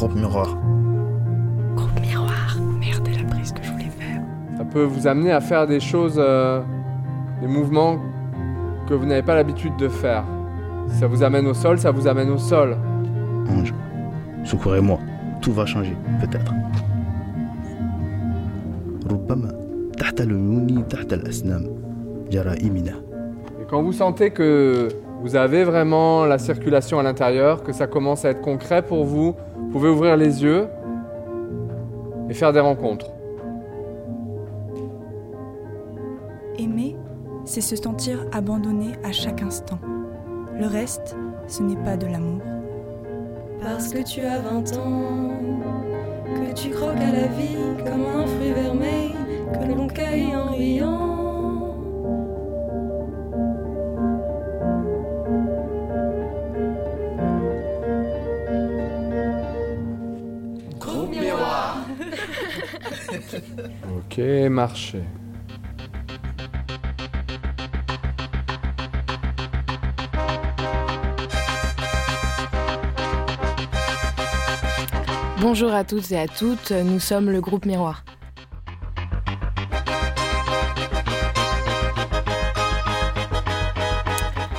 Groupe Miroir. Groupe Miroir. Merde, elle a pris ce que je voulais faire. Ça peut vous amener à faire des choses, euh, des mouvements que vous n'avez pas l'habitude de faire. Si ça vous amène au sol, ça vous amène au sol. Ange, secourez-moi. Tout va changer, peut-être. Et quand vous sentez que vous avez vraiment la circulation à l'intérieur, que ça commence à être concret pour vous, vous pouvez ouvrir les yeux et faire des rencontres. Aimer, c'est se sentir abandonné à chaque instant. Le reste, ce n'est pas de l'amour. Parce que tu as 20 ans, que tu croques à la vie comme un fruit vermeil que l'on cueille en riant. Ok, marchez. Bonjour à toutes et à toutes, nous sommes le groupe Miroir.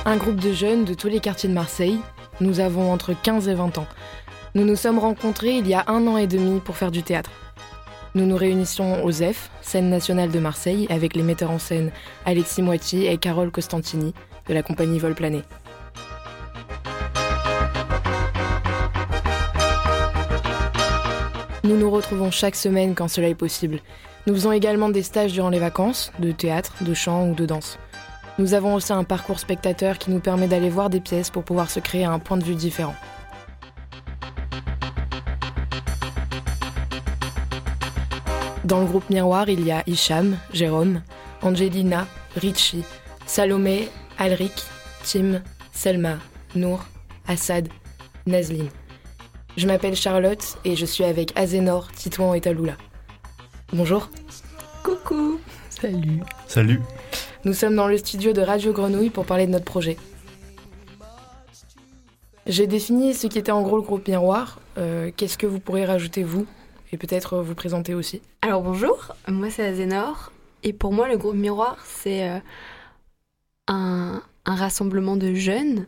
Un groupe de jeunes de tous les quartiers de Marseille. Nous avons entre 15 et 20 ans. Nous nous sommes rencontrés il y a un an et demi pour faire du théâtre. Nous nous réunissions au ZEF, scène nationale de Marseille, avec les metteurs en scène Alexis Moiti et Carole Costantini de la compagnie Vol Plané. Nous nous retrouvons chaque semaine quand cela est possible. Nous faisons également des stages durant les vacances, de théâtre, de chant ou de danse. Nous avons aussi un parcours spectateur qui nous permet d'aller voir des pièces pour pouvoir se créer un point de vue différent. Dans le groupe Miroir, il y a Hicham, Jérôme, Angelina, Richie, Salomé, Alric, Tim, Selma, Nour, Assad, Nazline. Je m'appelle Charlotte et je suis avec Azénor, Titouan et Taloula. Bonjour. Coucou. Salut. Salut. Nous sommes dans le studio de Radio Grenouille pour parler de notre projet. J'ai défini ce qui était en gros le groupe Miroir. Euh, Qu'est-ce que vous pourrez rajouter vous? Et peut-être vous présenter aussi. Alors bonjour, moi c'est Azénor et pour moi le groupe Miroir c'est euh, un, un rassemblement de jeunes.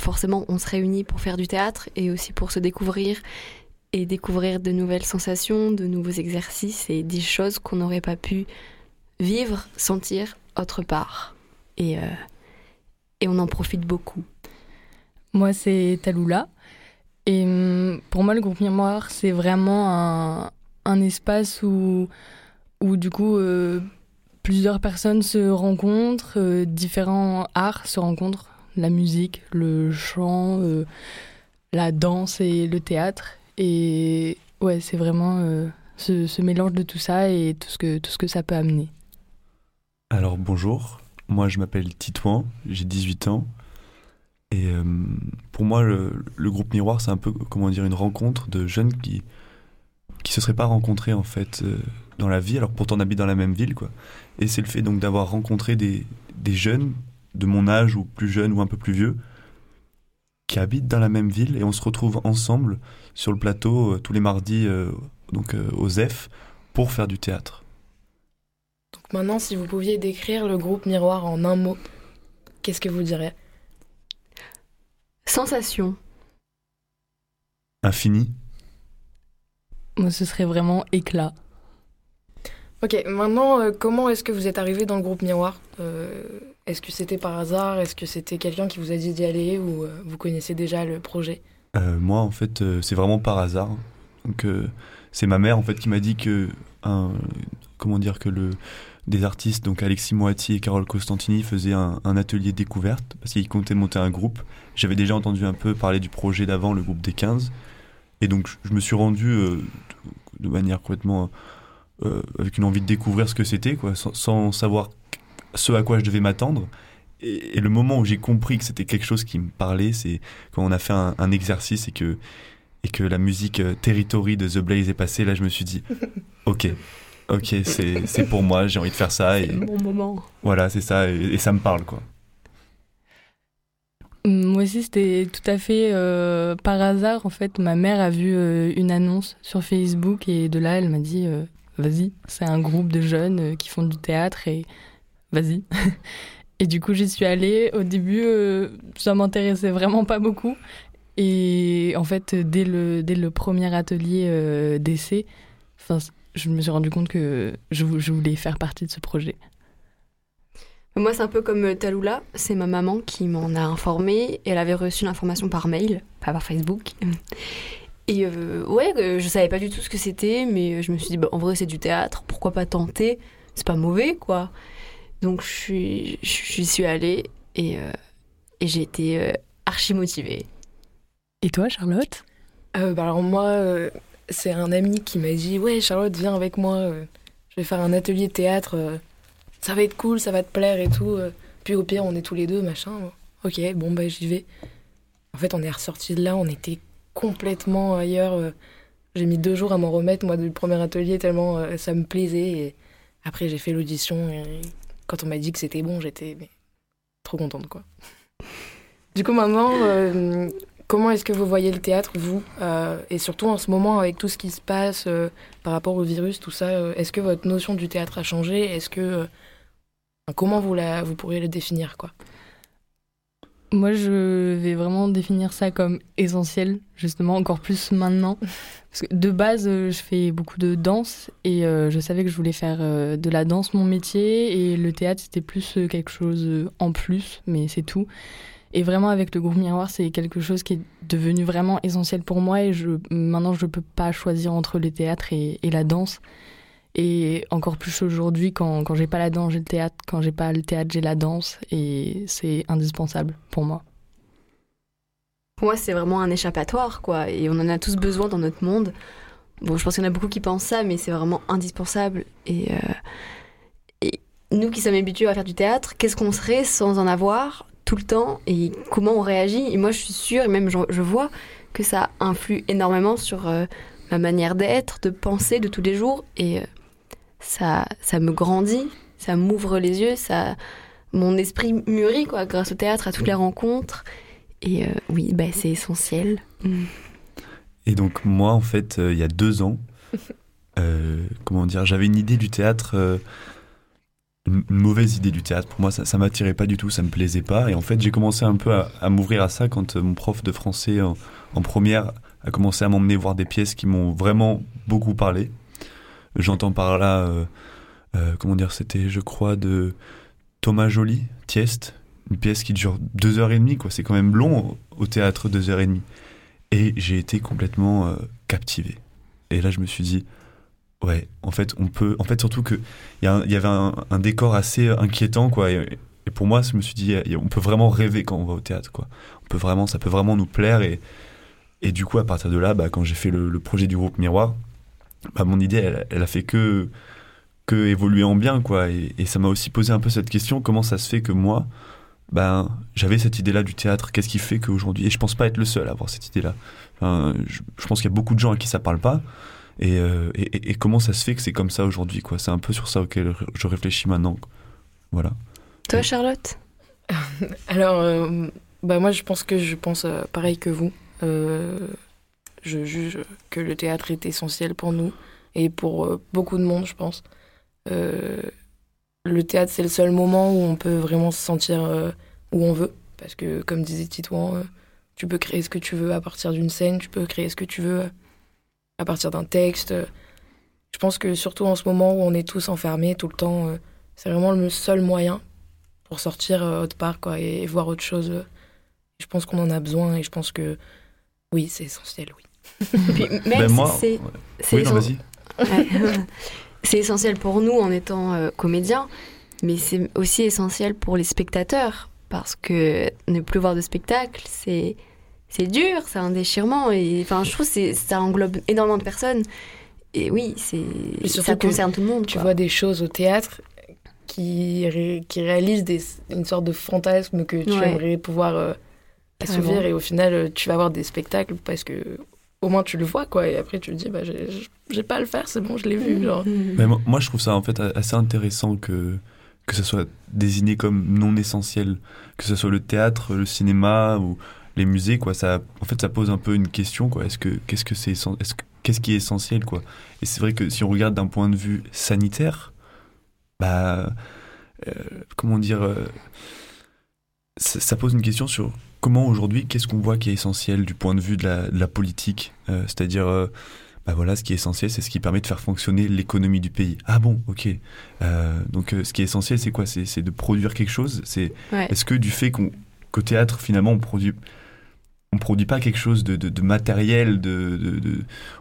Forcément on se réunit pour faire du théâtre et aussi pour se découvrir et découvrir de nouvelles sensations, de nouveaux exercices et des choses qu'on n'aurait pas pu vivre, sentir autre part. Et, euh, et on en profite beaucoup. Moi, c'est Taloula. Et hum, pour moi, le groupe Miroir, c'est vraiment un, un espace où, où du coup, euh, plusieurs personnes se rencontrent, euh, différents arts se rencontrent, la musique, le chant, euh, la danse et le théâtre. Et ouais, c'est vraiment ce, ce mélange de tout ça et tout ce que, tout ce que ça peut amener. Alors bonjour, moi je m'appelle Titouan, j'ai 18 ans. Et euh, pour moi, le, groupe Miroir, c'est un peu, comment dire, une rencontre de jeunes qui qui se seraient pas rencontrés en fait euh, dans la vie, alors pourtant on habite dans la même ville, quoi. Et c'est le fait donc d'avoir rencontré des, des jeunes de mon âge ou plus jeunes ou un peu plus vieux qui habitent dans la même ville et on se retrouve ensemble sur le plateau euh, tous les mardis donc au ZEF pour faire du théâtre. Donc maintenant, si vous pouviez décrire le groupe Miroir en un mot, qu'est-ce que vous diriez? Sensation. Infini. Moi, ce serait vraiment éclat. Ok, maintenant, euh, comment est-ce que vous êtes arrivé dans le groupe Miroir Euh, Est-ce que c'était par hasard Est-ce que c'était quelqu'un qui vous a dit d'y aller ou euh, vous connaissez déjà le projet Euh, moi, en fait, euh, c'est vraiment par hasard. Donc, euh, c'est ma mère, en fait, qui m'a dit que, un, comment dire, que le, des artistes, donc Alexis Moati et Carole Costantini, faisaient un, un atelier découverte parce qu'ils comptaient monter un groupe. J'avais déjà entendu un peu parler du projet d'avant, le groupe des 15. Et donc, je- me suis rendu euh, de manière complètement. euh, avec une envie de découvrir ce que c'était, quoi, sans, sans savoir ce à quoi je devais m'attendre. Et, et le moment où j'ai compris que c'était quelque chose qui me parlait, c'est quand on a fait un, un exercice et que, et que la musique euh, Territory de The Blaze est passée, là je me suis dit, ok, ok, c'est c'est pour moi, j'ai envie de faire ça. Et Bon moment. voilà, c'est ça, et, et ça me parle, quoi. Moi aussi, c'était tout à fait euh, par hasard. En fait, ma mère a vu euh, une annonce sur Facebook et de là, elle m'a dit euh, Vas-y, c'est un groupe de jeunes euh, qui font du théâtre et vas-y. et du coup, j'y suis allée. Au début, euh, ça m'intéressait vraiment pas beaucoup. Et en fait, dès le, dès le premier atelier euh, d'essai, enfin, je me suis rendu compte que je, vou- je voulais faire partie de ce projet. Moi, c'est un peu comme euh, Taloula. C'est ma maman qui m'en a informé. Elle avait reçu l'information par mail, pas par Facebook. Et euh, ouais, euh, je savais pas du tout ce que c'était, mais je me suis dit, bah, en vrai, c'est du théâtre, pourquoi pas tenter? C'est pas mauvais, quoi. Donc, je suis, j'y suis allée et, euh, et j'ai été euh, archi motivée. Et toi, Charlotte? Euh, bah alors moi, euh, c'est un ami qui m'a dit ouais Charlotte viens avec moi, euh, je vais faire un atelier de théâtre, euh, ça va être cool, ça va te plaire et tout. euh. Puis au pire on est tous les deux machin. Ok bon bah j'y vais. En fait on est ressortis de là, on était complètement ailleurs. J'ai mis deux jours à m'en remettre moi du premier atelier tellement ça me plaisait. Et après j'ai fait l'audition et quand on m'a dit que c'était bon j'étais trop contente quoi. Du coup maintenant Comment est-ce que vous voyez le théâtre, vous euh, Et surtout en ce moment, avec tout ce qui se passe euh, par rapport au virus, tout ça, euh, est-ce que votre notion du théâtre a changé? Est-ce que. comment vous, la, vous pourriez le définir, quoi? Moi, je vais vraiment définir ça comme essentiel, justement, encore plus maintenant. Parce que de base, je fais beaucoup de danse et je savais que je voulais faire de la danse mon métier et le théâtre, c'était plus quelque chose en plus, mais c'est tout. Et vraiment, avec le groupe Miroir, c'est quelque chose qui est devenu vraiment essentiel pour moi et je, maintenant, je ne peux pas choisir entre le théâtre et, la danse. Et encore plus aujourd'hui, quand, quand j'ai pas la danse, j'ai le théâtre. Quand j'ai pas le théâtre, j'ai la danse. Et c'est indispensable pour moi. Pour moi, c'est vraiment un échappatoire, quoi. Et on en a tous besoin dans notre monde. Bon, je pense qu'il y en a beaucoup qui pensent ça, mais c'est vraiment indispensable. Et, euh, et nous qui sommes habitués à faire du théâtre, qu'est-ce qu'on serait sans en avoir tout le temps Et comment on réagit Et moi, je suis sûre, et même je, je vois, que ça influe énormément sur euh, ma manière d'être, de penser de tous les jours. Et euh, ça, ça me grandit, ça m'ouvre les yeux, ça, mon esprit mûrit, quoi, grâce au théâtre, à toutes les rencontres. Et euh, oui, bah, c'est essentiel. Et donc moi, en fait, il y a deux ans, comment dire, j'avais une idée du théâtre, une mauvaise idée du théâtre. Pour moi, ça, ça m'attirait pas du tout, ça me plaisait pas. Et en fait, j'ai commencé un peu à, m'ouvrir à ça quand euh, mon prof de français en, en première a commencé à m'emmener voir des pièces qui m'ont vraiment beaucoup parlé. J'entends par là, euh, euh, comment dire, c'était, je crois, de Thomas Joly, Tieste, une pièce qui dure deux heures et demie, quoi. C'est quand même long au, théâtre, deux heures et demie. Et j'ai été complètement captivé. Et là, je me suis dit, ouais, en fait, on peut. En fait, surtout qu'il y, y avait un, décor assez inquiétant, quoi. Et, pour moi, je me suis dit, on peut vraiment rêver quand on va au théâtre, quoi. On peut vraiment, ça peut vraiment nous plaire. Et, et du coup, à partir de là, bah, quand j'ai fait le, projet du groupe Miroir, bah, mon idée, elle, a fait que, que évoluer en bien, quoi. Et, ça m'a aussi posé un peu cette question comment ça se fait que moi, ben, j'avais cette idée-là du théâtre. Qu'est-ce qui fait qu'aujourd'hui, et je pense pas être le seul à avoir cette idée-là. Je, je pense qu'il y a beaucoup de gens à qui ça parle pas. Et, euh, et, et- comment ça se fait que c'est comme ça aujourd'hui, quoi? C'est un peu sur ça auquel je réfléchis maintenant. Voilà. Toi, Charlotte? Alors, euh, bah moi, je pense que je pense euh, pareil que vous. Euh, je juge que le théâtre est essentiel pour nous et pour euh, beaucoup de monde, je pense. Euh, le théâtre, c'est le seul moment où on peut vraiment se sentir euh, où on veut. Parce que, comme disait Titouan, euh, tu peux créer ce que tu veux à partir d'une scène, tu peux créer ce que tu veux euh, à partir d'un texte. Je pense que surtout en ce moment où on est tous enfermés tout le temps, euh, c'est vraiment le seul moyen pour sortir euh, autre part quoi, et, et voir autre chose. Je pense qu'on en a besoin et je pense que oui, c'est essentiel, oui. Puis même Ben, si moi, c'est c'est oui, non, essen- vas-y. Ouais. c'est essentiel pour nous en étant euh, comédiens, mais c'est aussi essentiel pour les spectateurs parce que ne plus voir de spectacle, c'est c'est dur, c'est un déchirement et enfin je trouve que c'est ça englobe énormément de personnes et oui c'est ça concerne tout le monde. Tu quoi. vois des choses au théâtre qui, ré- qui réalisent des, une sorte de fantasme que tu Ouais. aimerais pouvoir euh, assouvir et au final euh, tu vas avoir des spectacles parce que au moins tu le vois quoi et après tu te dis bah j'ai pas à le faire c'est bon je l'ai vu genre Mhm. Mais moi, moi, je trouve ça en fait assez intéressant que, que ce soit désigné comme non essentiel, que ce soit le théâtre, le cinéma ou les musées, quoi. Ça, en fait, ça pose un peu une question, quoi. Est-ce que qu'est-ce que c'est est-ce qu'est-ce qui est essentiel, quoi? Et c'est vrai que si on regarde d'un point de vue sanitaire, bah, euh, comment dire, euh, ça, pose une question sur comment aujourd'hui, qu'est-ce qu'on voit qui est essentiel du point de vue de la, de la politique, euh, c'est-à-dire bah voilà, ce qui est essentiel, c'est ce qui permet de faire fonctionner l'économie du pays. Ah bon, ok. Euh, donc euh, ce qui est essentiel, c'est quoi? C'est de produire quelque chose? C'est est-ce que du fait qu'on qu'au théâtre finalement on produit on produit pas quelque chose de, de, matériel, de,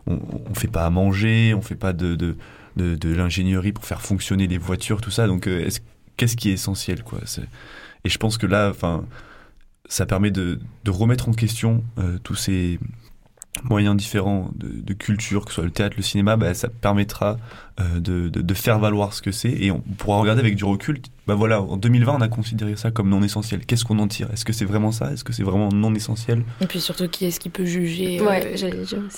on, on fait pas à manger, on fait pas de, l'ingénierie pour faire fonctionner les voitures, tout ça. Donc euh, qu'est-ce qui est essentiel quoi? Et je pense que là, enfin, ça permet de, de remettre en question tous ces moyens différents de, culture, que ce soit le théâtre, le cinéma, bah, ça permettra euh, de, de, faire valoir ce que c'est et on pourra regarder avec du recul. Bah voilà, en 2020, on a considéré ça comme non essentiel. Qu'est-ce qu'on en tire? Est-ce que c'est vraiment ça? Est-ce que c'est vraiment non essentiel? Et puis surtout, qui est-ce qui peut juger euh,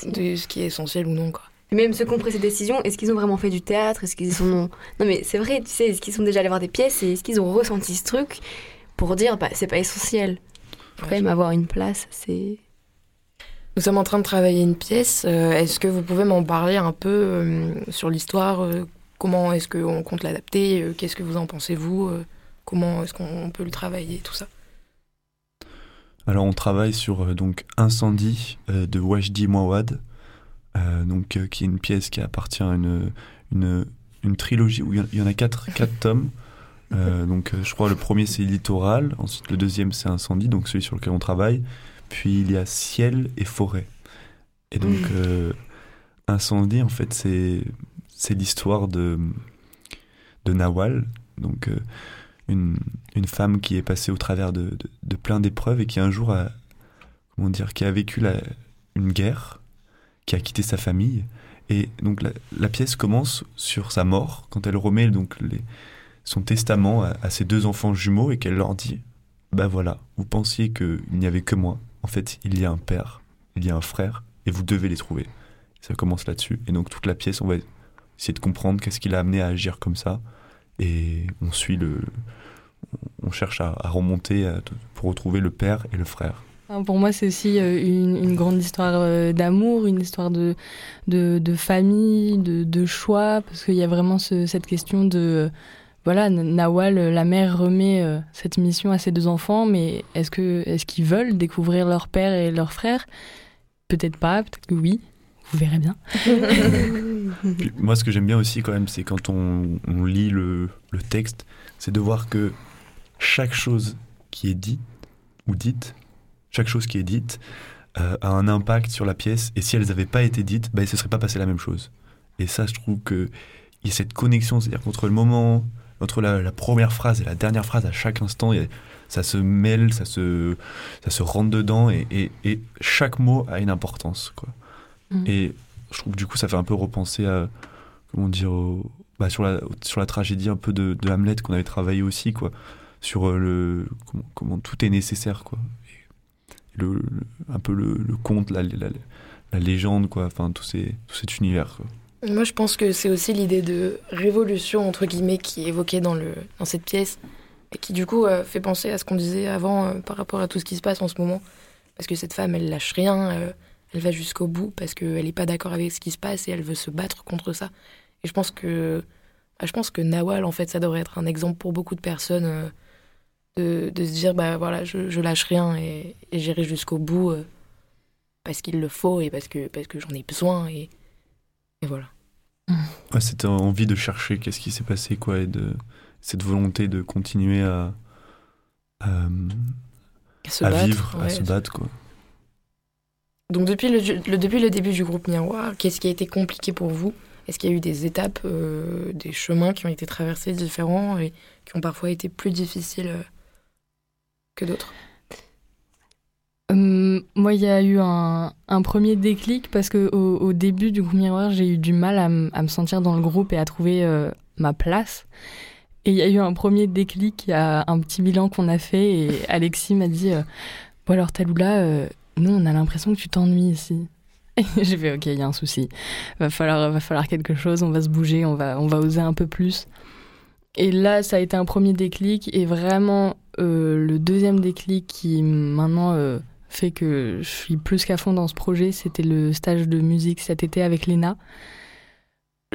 de ce qui est essentiel ou non quoi? Et même ceux qui ont pris ces décisions, est-ce qu'ils ont vraiment fait du théâtre? Est-ce qu'ils sont non? Non mais c'est vrai, tu sais, est-ce qu'ils sont déjà allés voir des pièces et est-ce qu'ils ont ressenti ce truc pour dire bah c'est pas essentiel? Faut quand même avoir une place, c'est nous sommes en train de travailler une pièce. Euh, est-ce que vous pouvez m'en parler un peu euh, sur l'histoire euh, Comment est-ce qu'on compte l'adapter Qu'est-ce que vous en pensez, vous Comment est-ce qu'on peut le travailler, tout ça? Alors, on travaille sur donc Incendie de Wajdi Mouawad, donc, qui est une pièce qui appartient à une, une, une trilogie où il y en a quatre, quatre tomes. donc, je crois le premier c'est Littoral, ensuite le deuxième c'est Incendie, donc celui sur lequel on travaille. Puis il y a ciel et forêt. Et donc, euh, incendie, en fait, c'est, c'est l'histoire de, de Nawal, donc euh, une, une, femme qui est passée au travers de, de, plein d'épreuves et qui un jour a, comment dire, qui a vécu la, une guerre, qui a quitté sa famille. Et donc la, la, pièce commence sur sa mort, quand elle remet donc les, son testament à, à, ses deux enfants jumeaux et qu'elle leur dit, ben voilà, vous pensiez qu'il n'y avait que moi, en fait, il y a un père, il y a un frère, et vous devez les trouver. Ça commence là-dessus. Et donc, toute la pièce, on va essayer de comprendre qu'est-ce qui l'a amené à agir comme ça. Et on suit le. On cherche à, remonter pour retrouver le père et le frère. Pour moi, c'est aussi euh, une, grande histoire euh, d'amour, une histoire de, de, famille, de, choix, parce qu'il y a vraiment cette question de voilà, Nawal, euh, la mère remet euh, cette mission à ses deux enfants, mais est-ce que est-ce qu'ils veulent découvrir leur père et leur frère? Peut-être pas, peut-être que oui. Vous verrez bien. moi, ce que j'aime bien aussi, quand même, c'est quand on, lit le, texte, c'est de voir que chaque chose qui est dite ou dite, chaque chose qui est dite, euh, a un impact sur la pièce. Et si elles n'avaient pas été dites, bah, il ne se serait pas passé la même chose. Et ça, je trouve qu'il y a cette connexion, c'est-à-dire qu'entre le moment entre la, première phrase et la dernière phrase à chaque instant, ça se mêle, ça se, ça se rentre dedans et, et, chaque mot a une importance. Quoi. Mm. Et je trouve que du coup, ça fait un peu repenser à, comment dire, bah, sur, la, sur la tragédie un peu de, de Hamlet qu'on avait travaillé aussi, quoi, sur euh, le, comment, tout est nécessaire, quoi. Le, un peu le, conte, la, la, la, légende, quoi, enfin, tout, ces, tout cet univers. Quoi. Moi, je pense que c'est aussi l'idée de révolution, entre guillemets, qui est évoquée dans, le, dans cette pièce, et qui, du coup, euh, fait penser à ce qu'on disait avant euh, par rapport à tout ce qui se passe en ce moment. Parce que cette femme, elle lâche rien, euh, elle va jusqu'au bout, parce qu'elle n'est pas d'accord avec ce qui se passe, et elle veut se battre contre ça. Et je pense que, bah, je pense que Nawal, en fait, ça devrait être un exemple pour beaucoup de personnes de, se dire, bah voilà, je, je lâche rien, et, et j'irai jusqu'au bout, parce qu'il le faut, et parce que, parce que j'en ai besoin, et voilà. Ouais, cette envie de chercher qu'est-ce qui s'est passé, quoi, et de cette volonté de continuer à, à, vivre, à se battre, quoi. Donc depuis le, depuis le début du groupe Miroir, qu'est-ce qui a été compliqué pour vous? Est-ce qu'il y a eu des étapes, euh, des chemins qui ont été traversés différents et qui ont parfois été plus difficiles euh, que d'autres? Hum, moi, il y a eu un, premier déclic parce que au, début du groupe Miroir, j'ai eu du mal à, me sentir dans le groupe et à trouver euh, ma place. Et il y a eu un premier déclic, il y a un petit bilan qu'on a fait et Alexis m'a dit euh, Bon, alors, Taloula, euh, nous, on a l'impression que tu t'ennuies ici. J'ai fait Ok, il y a un souci. Va falloir, va falloir quelque chose, on va se bouger, on va, on va oser un peu plus. et là, ça a été un premier déclic. Et vraiment, euh, le deuxième déclic qui maintenant euh, fait que je suis plus qu'à fond dans ce projet, c'était le stage de musique cet été avec Léna.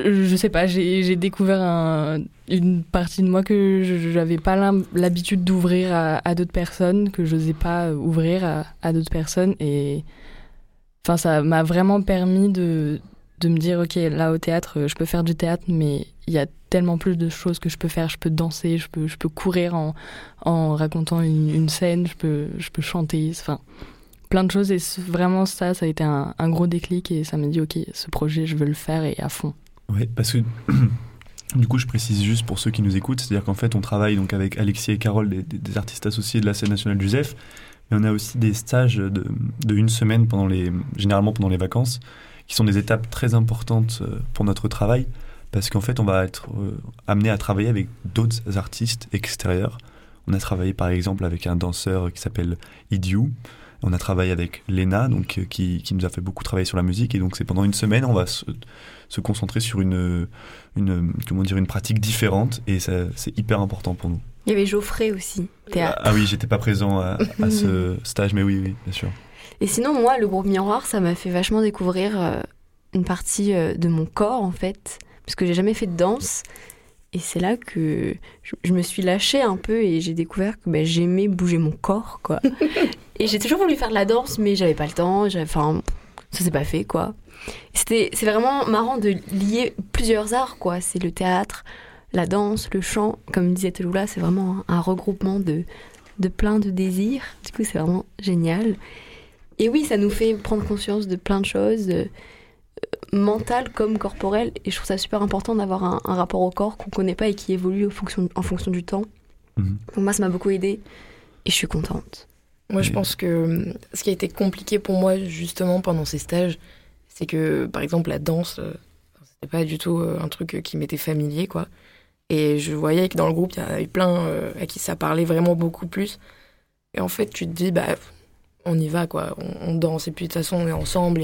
Je sais pas, j'ai découvert un- une partie de moi que je n'avais pas l'habitude d'ouvrir à, à d'autres personnes, que je n'osais pas ouvrir à, à d'autres personnes. Et enfin, ça m'a vraiment permis de, de me dire, ok, là au théâtre, je peux faire du théâtre, mais il y a tellement plus de choses que je peux faire. Je peux danser, je peux, je peux courir en, en racontant une, scène, je peux, je peux chanter, enfin, plein de choses. Et vraiment, ça, ça a été un, gros déclic et ça m'a dit, ok, ce projet, je veux le faire et à fond. Ouais, parce que du coup, je précise juste pour ceux qui nous écoutent, c'est-à-dire qu'en fait, on travaille donc avec Alexis et Carole, des artistes associés de la scène nationale du ZEF, mais on a aussi des stages de, de une semaine pendant les, généralement pendant les vacances, qui sont des étapes très importantes euh, pour notre travail, parce qu'en fait, on va être euh, amené à travailler avec d'autres artistes extérieurs. On a travaillé par exemple avec un danseur qui s'appelle Idiou. On a travaillé avec Lena, donc euh, qui, qui nous a fait beaucoup travailler sur la musique, et donc c'est pendant une semaine, on va se, se concentrer sur une, une, comment dire, une pratique différente et ça, c'est hyper important pour nous. Il y avait Geoffrey aussi, théâtre. Ah oui, j'étais pas présent à, à ce stage, mais oui, oui, bien sûr. Et sinon, moi, le groupe Miroir, ça m'a fait vachement découvrir euh, une partie euh, de mon corps, en fait, parce que j'ai jamais fait de danse. Et c'est là que je, je me suis lâchée un peu et j'ai découvert que bah, j'aimais bouger mon corps, quoi. et j'ai toujours voulu faire de la danse, mais j'avais pas le temps. Enfin, ça s'est pas fait, quoi. C'était, c'est vraiment marrant de lier plusieurs arts, quoi. C'est le théâtre, la danse, le chant. Comme disait Teloula, c'est vraiment un, un regroupement de, de plein de désirs. Du coup, c'est vraiment génial. Et oui, ça nous fait prendre conscience de plein de choses, euh, mentales comme corporelles. Et je trouve ça super important d'avoir un, un rapport au corps qu'on connaît pas et qui évolue en fonction, en fonction du temps. Mhm. Donc moi, ça m'a beaucoup aidé et je suis contente. Moi, je pense que euh, ce qui a été compliqué pour moi, justement, pendant ces stages, c'est que, par exemple, la danse, euh, c'était pas du tout un truc qui m'était familier, quoi. Et je voyais que dans le groupe, il y en avait plein à qui ça parlait vraiment beaucoup plus. Et en fait, tu te dis, bah, on y va, quoi. On, danse, et puis de toute façon, on est ensemble,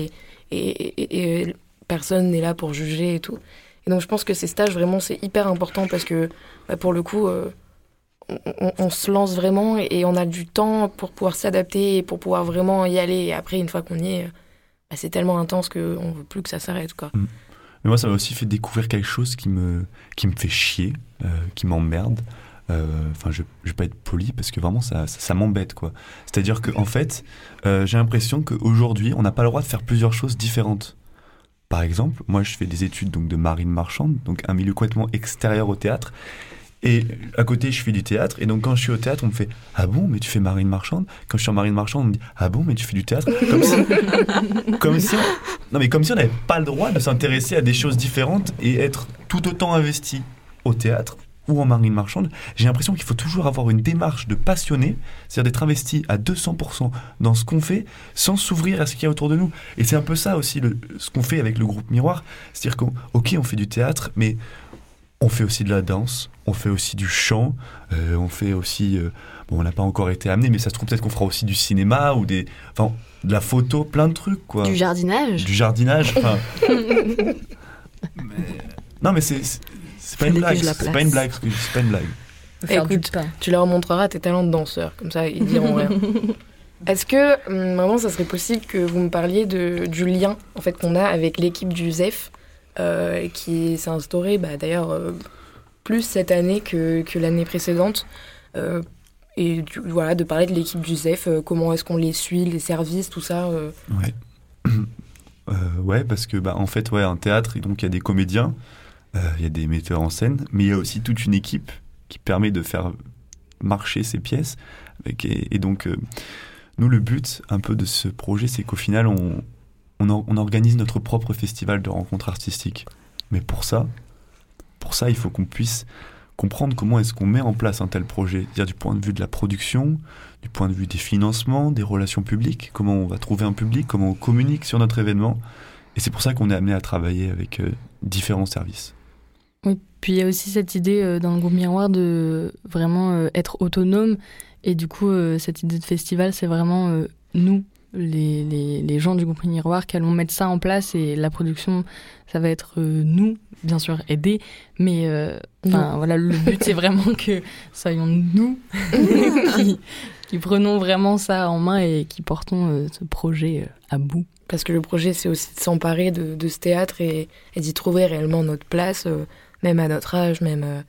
et, personne n'est là pour juger et tout. Et donc, je pense que ces stages, vraiment, c'est hyper important parce que, bah, pour le coup, euh, on, se lance vraiment et on a du temps pour pouvoir s'adapter et pour pouvoir vraiment y aller. Et après, une fois qu'on y est, bah, c'est tellement intense qu'on veut plus que ça s'arrête, quoi. Mais moi, ça m'a aussi fait découvrir quelque chose qui me, qui me fait chier, euh, qui m'emmerde. Euh, Enfin, je, je vais pas être poli parce que vraiment, ça, ça, ça m'embête, quoi. C'est-à-dire qu'en en fait, euh, j'ai l'impression qu'aujourd'hui, on n'a pas le droit de faire plusieurs choses différentes. Par exemple, moi, je fais des études donc de marine marchande, donc un milieu complètement extérieur au théâtre. Et à côté, je fais du théâtre. Et donc, quand je suis au théâtre, on me fait Ah bon, mais tu fais marine marchande? Quand je suis en marine marchande, on me dit Ah bon, mais tu fais du théâtre? Comme si, comme si on- non, mais comme si on n'avait pas le droit de s'intéresser à des choses différentes et être tout autant investi au théâtre ou en marine marchande. J'ai l'impression qu'il faut toujours avoir une démarche de passionné, c'est-à-dire d'être investi à 200% dans ce qu'on fait sans s'ouvrir à ce qu'il y a autour de nous. Et c'est un peu ça aussi le- ce qu'on fait avec le groupe Miroir. C'est-à-dire qu'on ok, on fait du théâtre, mais on fait aussi de la danse, on fait aussi du chant, euh, on fait aussi... euh, bon, on n'a pas encore été amené, mais ça se trouve peut-être qu'on fera aussi du cinéma ou des... Enfin, de la photo, plein de trucs, quoi Du jardinage. du jardinage. enfin. Mais- Non, mais c'est c'est- pas une blague. C'est pas une blague. C'est pas une blague. Faire Écoute. Tu leur montreras tes talents de danseur, comme ça ils diront rien. Est-ce que hum, vraiment ça serait possible que vous me parliez de, du lien en fait qu'on a avec l'équipe du ZEF euh, qui s'est instauré bah, d'ailleurs euh, plus cette année que, que l'année précédente euh, et du- voilà de parler de l'équipe du ZEF, euh, comment est-ce qu'on les suit, les services, tout ça. euh. Ouais. Euh, ouais, parce que, bah, en fait, ouais, un théâtre, et donc il y a des comédiens, euh, il y a des metteurs en scène, mais il y a aussi toute une équipe qui permet de faire marcher ces pièces. Et, donc, euh, nous, le but un peu de ce projet, c'est qu'au final, on organise notre propre festival de rencontres artistiques. Mais pour ça, pour ça, il faut qu'on puisse comprendre comment est-ce qu'on met en place un tel projet, c'est-à-dire du point de vue de la production, du point de vue des financements, des relations publiques, comment on va trouver un public, comment on communique sur notre événement. Et c'est pour ça qu'on est amené à travailler avec euh, différents services. Oui, puis il y a aussi cette idée euh, dans le groupe Miroir de vraiment euh, être autonome. Et du coup, euh, cette idée de festival, c'est vraiment nous, les, les, les gens du groupe Miroir, qui allons mettre ça en place. Et la production, ça va être euh, nous, bien sûr aider, mais euh, voilà, le but c'est vraiment que soyons nous qui, qui prenons vraiment ça en main et qui portons euh, ce projet à bout. Parce que le projet, c'est aussi de s'emparer de, de ce théâtre et, et d'y trouver réellement notre place, même à notre âge, même euh,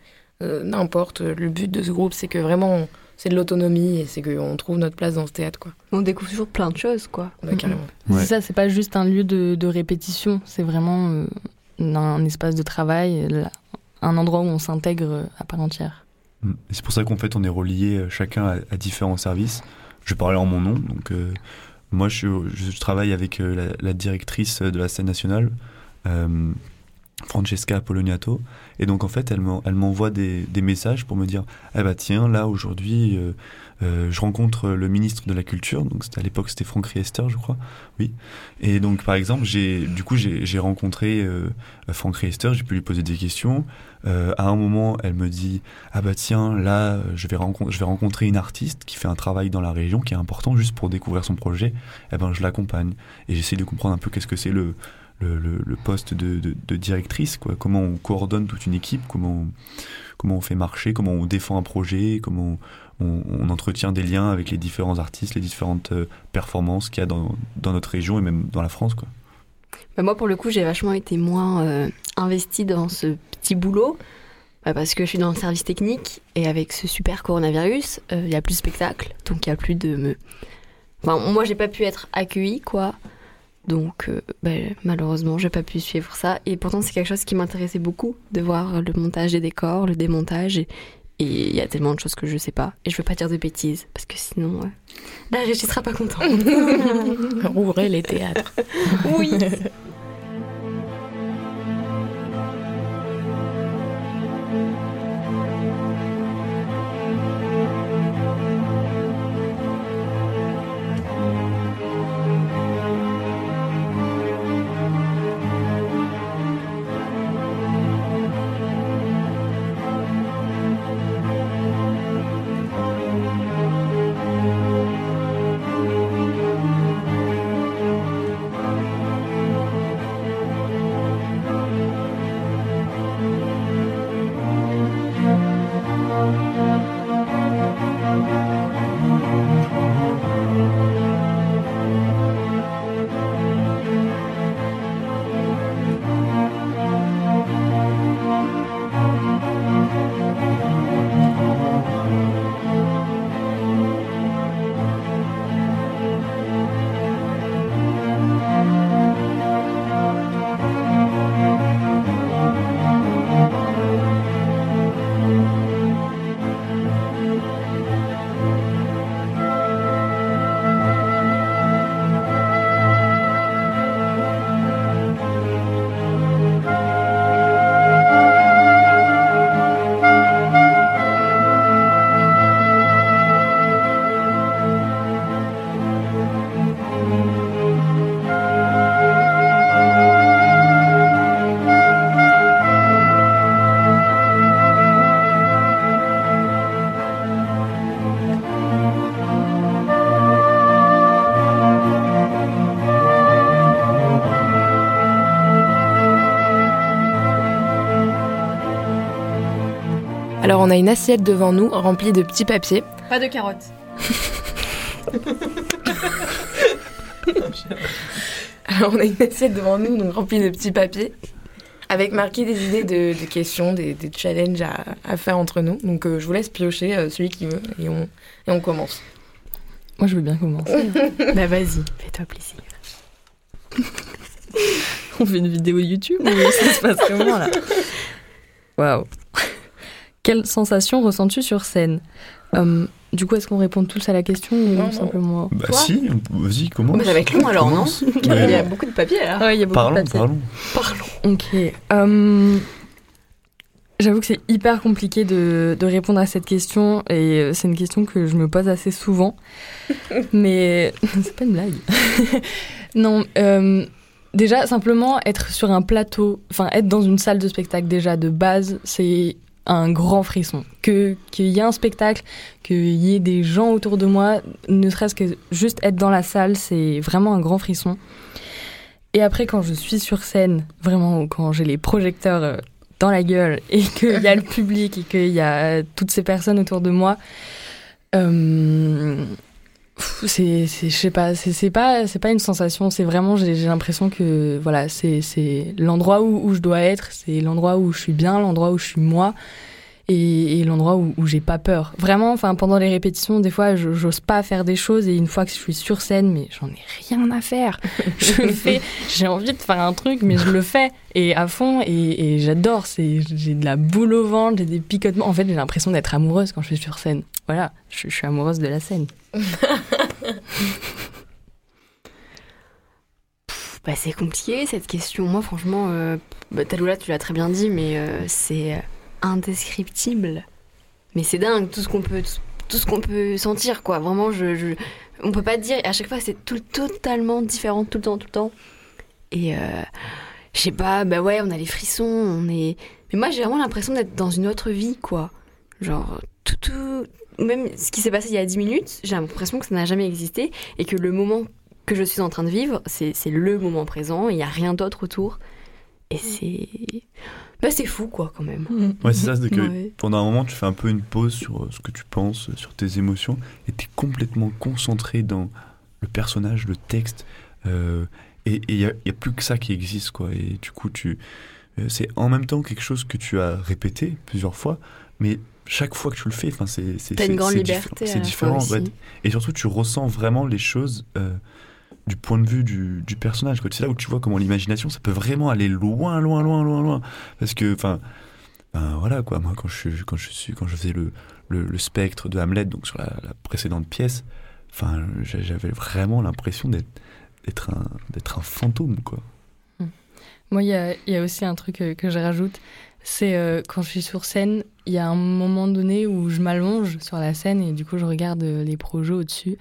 euh, n'importe. Le but de ce groupe, c'est que vraiment, c'est de l'autonomie et c'est qu'on trouve notre place dans ce théâtre, quoi. On découvre toujours plein de choses, quoi. Carrément. Ouais. C'est ça, c'est pas juste un lieu de, de répétition, c'est vraiment euh, un espace de travail, là, un endroit où on s'intègre à part entière. Mm. C'est pour ça qu'en fait on est reliés euh, chacun à, à différents services. Je vais parler en mon nom. Donc euh, moi je, travaille avec euh, la, la directrice de la scène nationale, euh, Francesca Poloniato. Et donc en fait elle m'en- elle m'envoie des, des messages pour me dire ah bah tiens là aujourd'hui euh, euh, je rencontre le ministre de la culture. Donc à l'époque c'était Franck Riester je crois. Oui. Et donc par exemple j'ai du coup j'ai rencontré euh, Franck Riester. J'ai pu lui poser des questions. Euh, à un moment, elle me dit ah bah tiens là je vais je vais rencontrer une artiste qui fait un travail dans la région qui est important juste pour découvrir son projet. Eh ben je l'accompagne et j'essaie de comprendre un peu qu'est-ce que c'est le le, poste de, directrice quoi. Comment on coordonne toute une équipe, comment on, comment on fait marcher, comment on défend un projet, comment on, entretient des liens avec les différents artistes, les différentes euh, performances qu'il y a dans, notre région et même dans la France quoi. Bah, moi, pour le coup, j'ai vachement été moins euh, investie dans ce petit boulot. bah, parce que je suis dans le service technique et avec ce super coronavirus, euh, il y a plus de spectacles, donc il y a plus de me. Enfin, moi, j'ai pas pu être accueillie, quoi. Donc, euh, bah, malheureusement, j'ai pas pu suivre ça. Et pourtant, c'est quelque chose qui m'intéressait beaucoup, de voir le montage des décors, le démontage. Et il y a tellement de choses que je sais pas. Et je veux pas dire de bêtises, parce que sinon, euh, la régie sera pas contente. Rouvrez les théâtres. oui. on a une assiette devant nous remplie de petits papiers. Pas de carottes. Alors, on a une assiette devant nous, donc remplie de petits papiers, avec marqué des idées de, de questions, des, des challenges à, à faire entre nous. Donc, euh, je vous laisse piocher euh, celui qui veut et on, et on commence. Moi, je veux bien commencer. bah vas-y, fais-toi plaisir. On fait une vidéo YouTube ou ça se passe comment là? Waouh Quelle sensation ressens-tu sur scène Hum, Du coup, est-ce qu'on répond tous à la question ou Non, simplement Bah Toi si, vas-y commence. Mais ça va être long alors, non. Il y a Ouais. beaucoup de papier là. Ah, il y a beaucoup Parlons, de papier. parlons. Ok. hum, J'avoue que c'est hyper compliqué de, de répondre à cette question et euh, c'est une question que je me pose assez souvent. Mais c'est pas une blague. non, euh, déjà simplement être sur un plateau, enfin être dans une salle de spectacle déjà de base, c'est un grand frisson. Que qu'il y ait un spectacle, qu'il y ait des gens autour de moi, ne serait-ce que juste être dans la salle, c'est vraiment un grand frisson. Et après, quand je suis sur scène, vraiment, quand j'ai les projecteurs euh, dans la gueule et qu'il y a le public et qu'il y a toutes ces personnes autour de moi, euh, c'est, c'est- je sais pas, c'est, c'est pas, c'est pas une sensation. C'est vraiment, j'ai, j'ai l'impression que voilà, c'est, c'est l'endroit où, où je dois être, c'est l'endroit où je suis bien, l'endroit où je suis moi. Et, et l'endroit où, où j'ai pas peur. Vraiment, enfin pendant les répétitions, des fois, je- j'ose pas faire des choses et une fois que je suis sur scène, mais j'en ai rien à faire. Je fais, j'ai envie de faire un truc, mais je le fais et à fond et, et j'adore. C'est, j'ai de la boule au ventre, j'ai des picotements. En fait, j'ai l'impression d'être amoureuse quand je suis sur scène. Voilà, je, je suis amoureuse de la scène. Bah, c'est compliqué cette question. Moi, franchement, euh, bah, Taloula, tu l'as très bien dit, mais euh, c'est euh, indescriptible. Mais c'est dingue tout ce qu'on peut, tout ce qu'on peut sentir, quoi. Vraiment, je, je- on peut pas dire. À chaque fois, c'est tout totalement différent, tout le temps, tout le temps. Et euh, je sais pas, bah ouais, on a les frissons, on est. Mais moi, j'ai vraiment l'impression d'être dans une autre vie, quoi. Genre tout, tout, même ce qui s'est passé il y a 10 minutes, j'ai l'impression que ça n'a jamais existé et que le moment que je suis en train de vivre, c'est le moment présent, il n'y a rien d'autre autour. Et c'est. Bah, c'est fou, quoi, quand même. Ouais, c'est ça, c'est que Ouais. pendant un moment, tu fais un peu une pause sur euh, ce que tu penses, euh, sur tes émotions, et tu es complètement concentré dans le personnage, le texte, euh, et il n'y a, y a plus que ça qui existe, quoi. Et du coup, tu, c'est en même temps quelque chose que tu as répété plusieurs fois, mais chaque fois que tu le fais, enfin, c'est c'est une c'est- grande liberté diffé- C'est différent. Et surtout, tu ressens vraiment les choses euh, du point de vue du, du personnage. C'est là où tu vois comment l'imagination, ça peut vraiment aller loin, loin, loin, loin, loin. Parce que, enfin, ben voilà quoi. Moi, quand je suis, quand je suis, quand je faisais le, le, le spectre de Hamlet, donc sur la, la précédente pièce, enfin, j'a- j'avais vraiment l'impression d'être, d'être un, d'être un fantôme, quoi. Moi, il y a, il y a aussi un truc euh, que je rajoute, c'est euh, quand je suis sur scène, il y a un moment donné où je m'allonge sur la scène et du coup je regarde euh, les projets au-dessus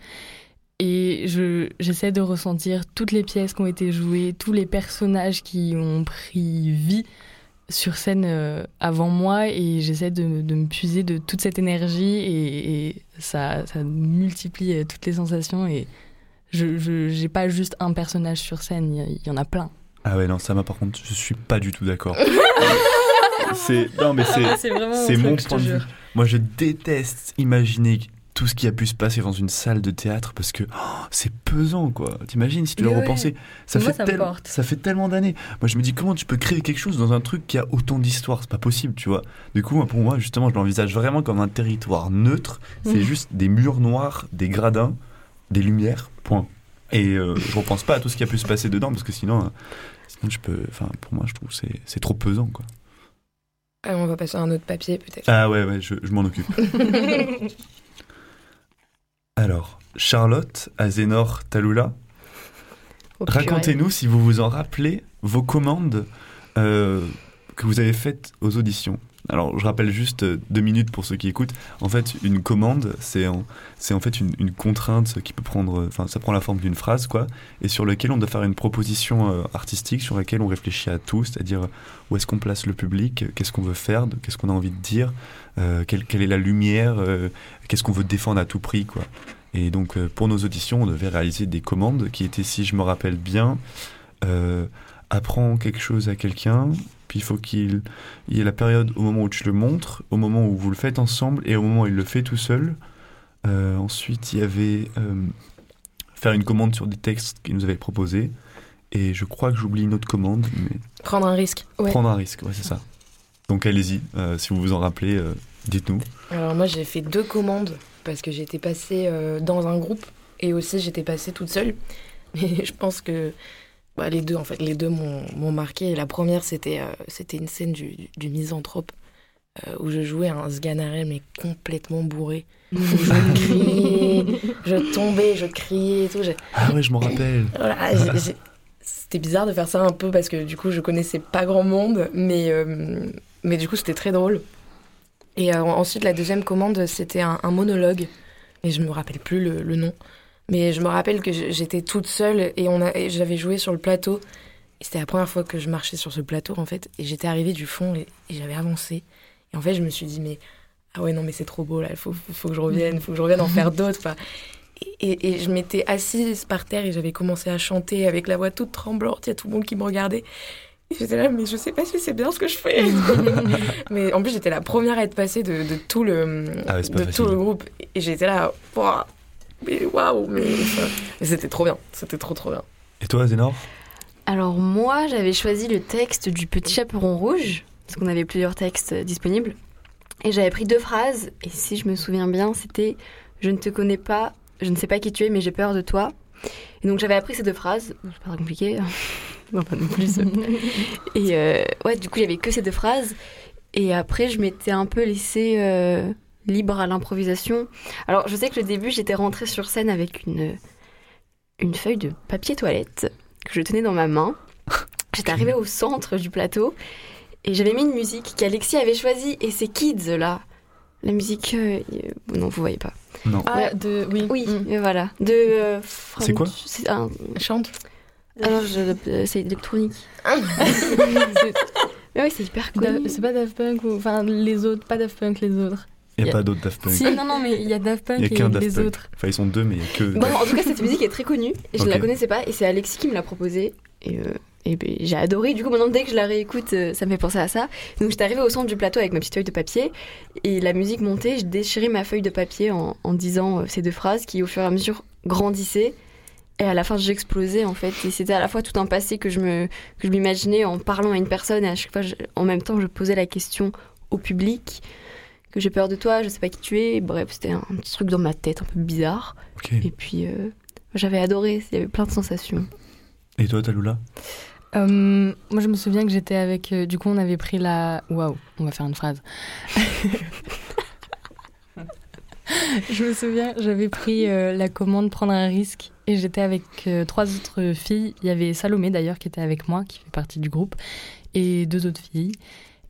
et je, j'essaie de ressentir toutes les pièces qui ont été jouées, tous les personnages qui ont pris vie sur scène euh, avant moi et j'essaie de, de me puiser de toute cette énergie et, et ça, ça multiplie euh, toutes les sensations et je, je j'ai pas juste un personnage sur scène, il y y en a plein. Ah ouais, non, ça m'a par contre, je suis pas du tout d'accord. c'est, non, mais c'est, c'est mon point de vue. Moi, je déteste imaginer tout ce qui a pu se passer dans une salle de théâtre parce que oh, c'est pesant, quoi. T'imagines si tu dois ouais. ça, Moi, fait ça tel- ça fait tellement d'années. Moi, je me dis comment tu peux créer quelque chose dans un truc qui a autant d'histoire C'est pas possible, tu vois. Du coup, pour moi, justement, je l'envisage vraiment comme un territoire neutre. C'est Mhm. juste des murs noirs, des gradins, des lumières, point. Et euh, je repense pas à tout ce qui a pu se passer dedans parce que sinon, euh, sinon je peux. Enfin, pour moi, je trouve que c'est c'est trop pesant, quoi. Ah, on va passer à un autre papier peut-être. Ah ouais, ouais, je, je m'en occupe. Alors, Charlotte, Azénor, Talula, Oh, racontez-nous si vous vous en rappelez vos commandes euh, que vous avez faites aux auditions. Alors, je rappelle juste euh, deux minutes pour ceux qui écoutent. En fait, une commande, c'est en, c'est en fait une, contrainte qui peut prendre, euh, enfin, ça prend la forme d'une phrase, quoi, et sur laquelle on doit faire une proposition euh, artistique, sur laquelle on réfléchit à tout, c'est-à-dire où est-ce qu'on place le public, qu'est-ce qu'on veut faire, qu'est-ce qu'on a envie de dire, quelle, quelle est la lumière, qu'est-ce qu'on veut défendre à tout prix, quoi. Et donc, pour nos auditions, on devait réaliser des commandes qui étaient, si je me rappelle bien, apprends quelque chose à quelqu'un, puis il faut qu'il il y ait la période au moment où tu le montres, au moment où vous le faites ensemble et au moment où il le fait tout seul. Euh, ensuite, il y avait euh, faire une commande sur des textes qu'il nous avait proposés. Et je crois que j'oublie une autre commande, mais Prendre un risque. Ouais. prendre un risque, ouais, c'est ça. Donc allez-y, euh, si vous vous en rappelez, dites-nous. Alors moi j'ai fait deux commandes parce que j'étais passée dans un groupe et aussi j'étais passée toute seule. Mais je pense que bah, les deux en fait, les deux m'ont m'ont marqué. La première c'était euh, c'était une scène du, du, du misanthrope euh, où je jouais un Sganarelle mais complètement bourré. Où je criais, je tombais, je criais et tout. J'ai- Ah ouais, je m'en rappelle. voilà, c'était bizarre de faire ça un peu parce que du coup je connaissais pas grand monde, mais, euh, mais du coup c'était très drôle. Et euh, ensuite la deuxième commande c'était un, un monologue, et je me rappelle plus le, le nom, mais je me rappelle que j'étais toute seule et, on a- j'avais joué sur le plateau. C'était la première fois que je marchais sur ce plateau en fait, et j'étais arrivée du fond et, et j'avais avancé. Et en fait je me suis dit mais ah ouais non mais c'est trop beau là, il faut, faut, que je revienne, faut que je revienne en faire d'autres. Et, et je m'étais assise par terre et j'avais commencé à chanter avec la voix toute tremblante. Il y a tout le monde qui me regardait. Et j'étais là, mais je sais pas si c'est bien ce que je fais. mais en plus, j'étais la première à être passée de, de tout, le, Ah ouais, de tout le groupe. Et j'étais là, mais waouh, mais, c'était trop bien. C'était trop, trop bien. Et toi, Zénor? Alors moi, j'avais choisi le texte du Petit Chaperon Rouge, parce qu'on avait plusieurs textes euh, disponibles. Et j'avais pris deux phrases, et si je me souviens bien, c'était « Je ne te connais pas, je ne sais pas qui tu es, mais j'ai peur de toi ». Et donc j'avais appris ces deux phrases, c'est pas très compliqué, non pas non plus. et euh, ouais, du coup, avait que ces deux phrases. Et après, je m'étais un peu laissée euh, libre à l'improvisation. Alors, je sais que le début, j'étais rentrée sur scène avec une, une feuille de papier toilette que je tenais dans ma main. J'étais arrivée au centre du plateau et j'avais mis une musique qu'Alexis avait choisie et c'est Kids là. La musique. euh, euh, non, vous voyez pas. Non. Ah, de, oui. Oui, Mm. voilà. De. euh, C'est quoi C'est un. Chante. Alors, je- euh, c'est électronique. C'est- Mais oui, c'est hyper connu. C'est pas Daft Punk ou. Enfin, les autres, pas Daft Punk, les autres. Il n'y Y a a- pas d'autres Daft Punk. Si, non, non, mais il y a Daft Punk Il y a et les Punk. autres. Enfin, ils sont deux, mais il n'y a que. Bon, en tout cas, cette musique est très connue et je ne la connaissais pas et c'est Alexis qui me l'a proposée. Et, euh, et ben, j'ai adoré. Du coup, maintenant, dès que je la réécoute, euh, ça me fait penser à ça. Donc, j'étais arrivée au centre du plateau avec ma petite feuille de papier et la musique montait. Je déchirais ma feuille de papier en, en disant euh, ces deux phrases qui, au fur et à mesure, grandissaient. Et à la fin, j'explosais en fait. Et c'était à la fois tout un passé que je me que je m'imaginais en parlant à une personne et à chaque fois, je- en même temps, je posais la question au public que j'ai peur de toi, je sais pas qui tu es. Bref, c'était un petit truc dans ma tête un peu bizarre. Et puis, euh, j'avais adoré, il y avait plein de sensations. Et toi, Taloula Euh, moi, je me souviens que j'étais avec. euh, du coup, on avait pris la. Waouh, on va faire une phrase. je me souviens, j'avais pris euh, la commande Prendre un risque et j'étais avec euh, trois autres filles. Il y avait Salomé d'ailleurs qui était avec moi, qui fait partie du groupe, et deux autres filles.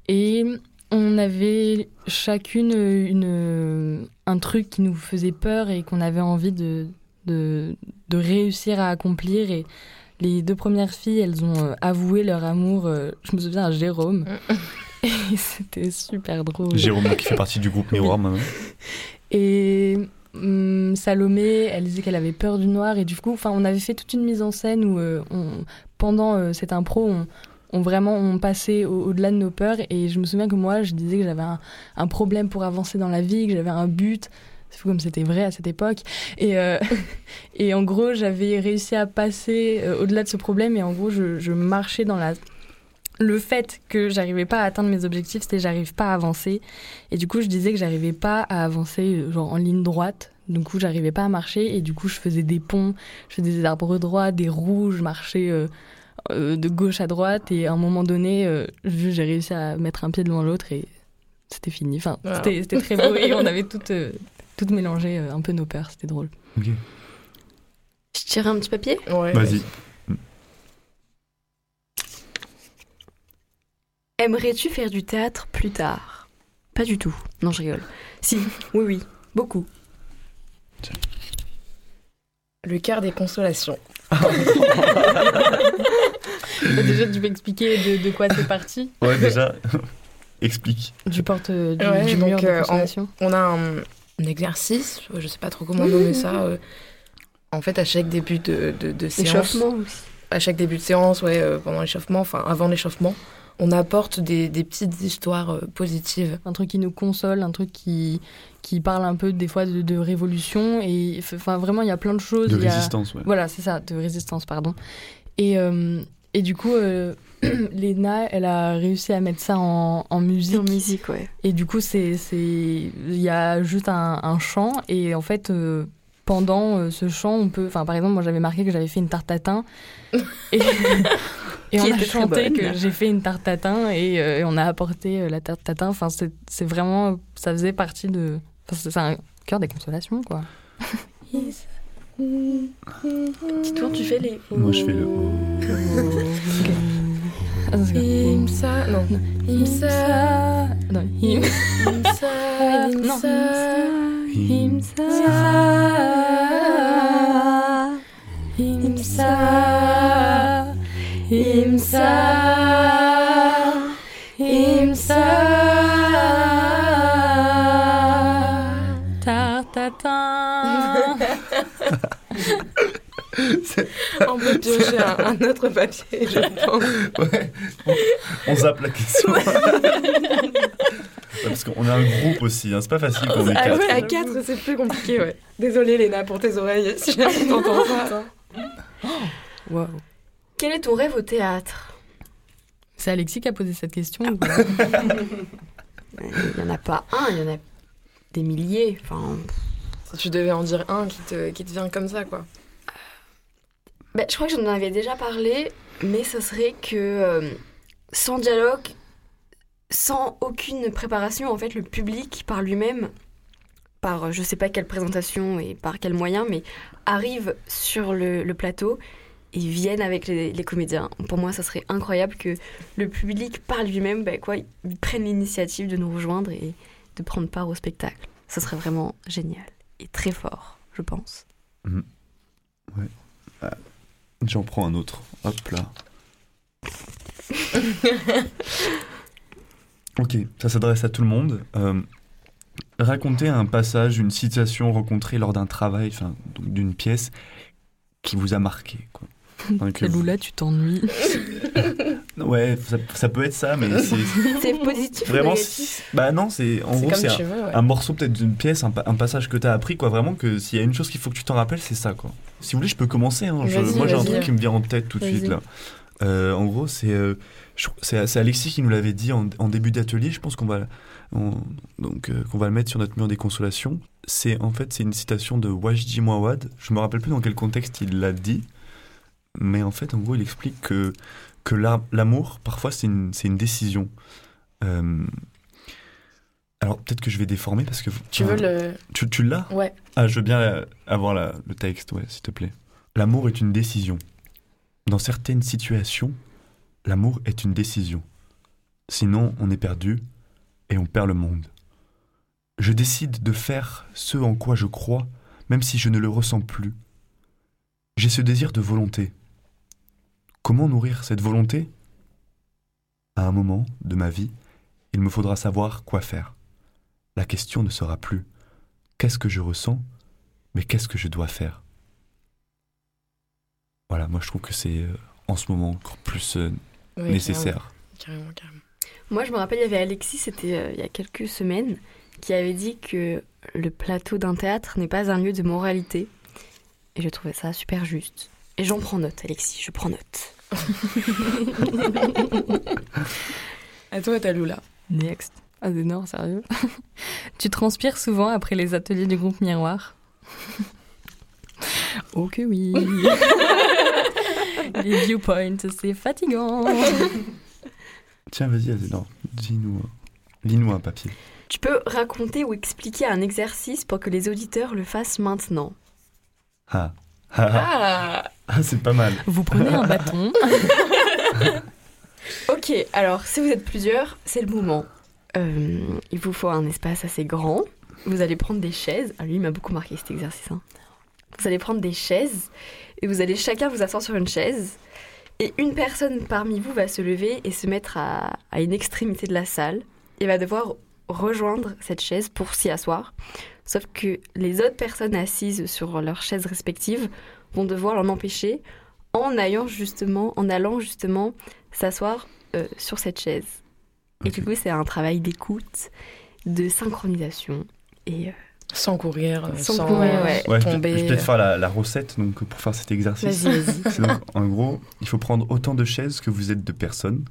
Et on avait chacune une, un truc qui nous faisait peur et qu'on avait envie de, de, de réussir à accomplir. Et les deux premières filles, elles ont euh, avoué leur amour, euh, je me souviens, à Jérôme. Et c'était super drôle. Jérôme, qui fait partie du groupe Miroir maintenant. Et hum, Salomé, elle disait qu'elle avait peur du noir. Et du coup, enfin, on avait fait toute une mise en scène où, euh, on, pendant euh, cette impro, on, on vraiment on passait au- au-delà de nos peurs. Et je me souviens que moi, je disais que j'avais un, problème pour avancer dans la vie, que j'avais un but. C'est fou comme c'était vrai à cette époque. Et, euh, et en gros, j'avais réussi à passer euh, au-delà de ce problème. Et en gros, je, marchais dans la. Le fait que j'arrivais pas à atteindre mes objectifs, c'était j'arrive pas à avancer. Et du coup, je disais que j'arrivais pas à avancer euh, genre en ligne droite. Du coup, j'arrivais pas à marcher et du coup, je faisais des ponts, je faisais des arbres droits, des roues, je marchais euh, de gauche à droite et à un moment donné, euh, j'ai réussi à mettre un pied devant l'autre et c'était fini. Enfin, Wow. c'était c'était très beau et on avait toutes euh, toutes mélangé euh, un peu nos peurs, c'était drôle. Ok. Je tirais un petit papier? Ouais. Vas-y. Aimerais-tu faire du théâtre plus tard? Pas du tout. Non, je rigole. Si, oui, oui, beaucoup. Le cœur des consolations. Bah, déjà, tu peux expliquer de, de quoi c'est parti Ouais, déjà, explique. Du porte du, Ouais, du donc, mur de euh. On a un, un exercice, je sais pas trop comment nommer ça. euh, en fait, à chaque début de, de, de séance, Échauffement aussi. à chaque début de séance, ouais, euh, pendant l'échauffement, enfin avant l'échauffement, on apporte des, des petites histoires euh, positives. un truc qui nous console, un truc qui, qui parle un peu des fois de, de révolution. Et enfin, vraiment, il y a plein de choses. De a- résistance, ouais. Voilà, c'est ça, de résistance, pardon. Et, euh, et du coup, euh, Léna, elle a réussi à mettre ça en, en musique. En musique, ouais. Et du coup, c'est, c'est, il y a juste un, un chant. Et en fait, euh, pendant euh, ce chant, on peut. Enfin, par exemple, moi, j'avais marqué que j'avais fait une tarte tatin. Et, et on a chanté que j'ai fait une tarte tatin et, euh, et on a apporté euh, la tarte tatin. Enfin, c'est, c'est vraiment. Ça faisait partie de. Enfin, c'est, un cœur des consolations, quoi. Dis-toi, tu fais les. Moi, je fais le. Ah, c'est- Imsa, non. Imsa, Non, him- Imsa, Non. Imsa, Imsa, On peut piocher un, un autre papier, je pense. Ouais, on, on zappe la question. Ouais, parce qu'on a un groupe aussi, hein, c'est pas facile quand on est Ah quatre. ouais, à 4, c'est plus compliqué, ouais. Désolée, Léna, pour tes oreilles, si jamais t'entends ça. Waouh. Quel est ton rêve au théâtre? C'est Alexis qui a posé cette question ou pas? Il n'y en a pas un, il y en a des milliers. Enfin, Si tu devais en dire un qui te, qui te vient comme ça, quoi. Ben, je crois que j'en avais déjà parlé, mais ce serait que euh, sans dialogue, sans aucune préparation, en fait, le public par lui-même, par euh, je sais pas quelle présentation et par quel moyen, mais arrive sur le, plateau et viennent avec les, comédiens. Pour moi, ça serait incroyable que le public par lui-même, ben, quoi, prenne l'initiative de nous rejoindre et de prendre part au spectacle. Ça serait vraiment génial et très fort, je pense. J'en prends un autre. Hop là. ok, ça s'adresse à tout le monde. Euh, racontez un passage, une situation rencontrée lors d'un travail, enfin, d'une pièce qui vous a marqué. Quoi. Loula, tu t'ennuies. Ouais, ça, ça peut être ça, mais c'est C'est positif vraiment. Bah non, c'est en gros c'est un, tu veux, ouais. un morceau peut-être d'une pièce, un, pa- un passage que tu as appris, quoi. Vraiment que s'il y a une chose qu'il faut que tu t'en rappelles, c'est ça, quoi. Si vous voulez, je peux commencer. hein. Je- moi, j'ai un truc qui me vient en tête tout de suite là. Euh, en gros, c'est euh, c'est c'est Alexis qui nous l'avait dit en, en début d'atelier. Je pense qu'on va on- donc euh, qu'on va le mettre sur notre mur des consolations. C'est en fait c'est une citation de Wajdi Mouawad. Je me rappelle plus dans quel contexte il l'a dit, mais en fait, en gros, il explique que que l'am- l'amour, parfois, c'est une, une décision. Euh, alors, peut-être que je vais déformer parce que. Tu veux le. Tu, tu l'as Ouais. Ah, je veux bien avoir la- le texte, ouais, s'il te plaît. L'amour est une décision. Dans certaines situations, l'amour est une décision. Sinon, on est perdu et on perd le monde. Je décide de faire ce en quoi je crois, même si je ne le ressens plus. J'ai ce désir de volonté. Comment nourrir cette volonté? À un moment de ma vie, il me faudra savoir quoi faire. La question ne sera plus qu'est-ce que je ressens, mais qu'est-ce que je dois faire? Voilà, moi je trouve que c'est euh, en ce moment encore plus euh, Oui, nécessaire. Carrément, carrément. carrément. Moi, je me rappelle, il y avait Alexis, c'était euh, il y a quelques semaines, qui avait dit que le plateau d'un théâtre n'est pas un lieu de moralité. Et je trouvais ça super juste. Et j'en prends note, Alexis, je prends note. À toi, Taloula. Next. Ah, non, sérieux. tu transpires souvent après les ateliers du groupe Miroir Oh que oui. les viewpoints, c'est fatigant. Tiens, vas-y, Azénor, dis-nous, lis-nous un papier. Tu peux raconter ou expliquer un exercice pour que les auditeurs le fassent maintenant. Ah, ah, ah, c'est pas mal. Vous prenez un bâton. Ok, alors si vous êtes plusieurs, c'est le moment. Euh, il vous faut un espace assez grand. Vous allez prendre des chaises. Ah, lui, il m'a beaucoup marqué cet exercice. hein. Vous allez prendre des chaises et vous allez chacun vous asseoir sur une chaise. Et une personne parmi vous va se lever et se mettre à, à une extrémité de la salle et va devoir rejoindre cette chaise pour s'y asseoir. Sauf que les autres personnes assises sur leurs chaises respectives vont devoir l'en empêcher en allant justement, en allant justement s'asseoir euh, sur cette chaise. Et du coup, c'est un travail d'écoute, de synchronisation. Et euh, Sans courir, euh, Sans sans, courir, ouais. Ouais, je vais- tomber. je vais peut-être faire la, la recette donc, pour faire cet exercice. vas-y, vas-y. C'est donc, en gros, il faut prendre autant de chaises que vous êtes de personnes.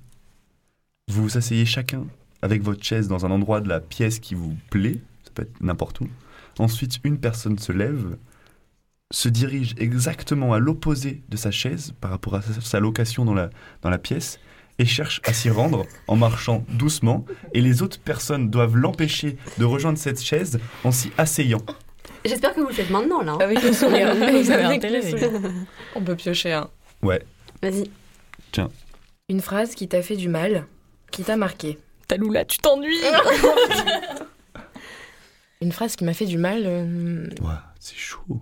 Vous vous asseyez chacun avec votre chaise dans un endroit de la pièce qui vous plaît, ça peut être n'importe où. Ensuite, une personne se lève, se dirige exactement à l'opposé de sa chaise par rapport à sa, location dans la, dans la pièce et cherche à s'y rendre en marchant doucement. Et les autres personnes doivent l'empêcher de rejoindre cette chaise en s'y asseyant. J'espère que vous le faites maintenant, là. hein. Avec le sourire. Vous avez Avec le intérêt, les sourire. On peut piocher un. Vas-y. Une phrase qui t'a fait du mal, qui t'a marqué. Taloula, tu t'ennuies. Une phrase qui m'a fait du mal, euh, Ouais, c'est chaud.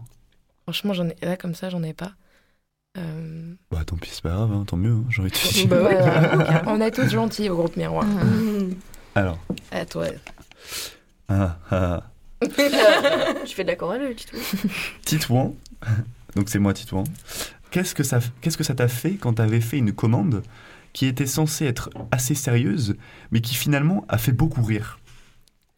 franchement, j'en ai là comme ça, j'en ai pas. Euh, Bah tant pis, c'est pas grave, hein, tant mieux, hein, j'ai envie de te dire. bah ouais, on est tous gentils au groupe miroir. Alors, À toi. ah, ah, tu fais de la chorale, tu tout. Titouan, donc c'est moi Titouan, qu'est-ce que ça qu'est-ce que ça t'a fait quand tu avais fait une commande qui était censée être assez sérieuse, mais qui finalement a fait beaucoup rire?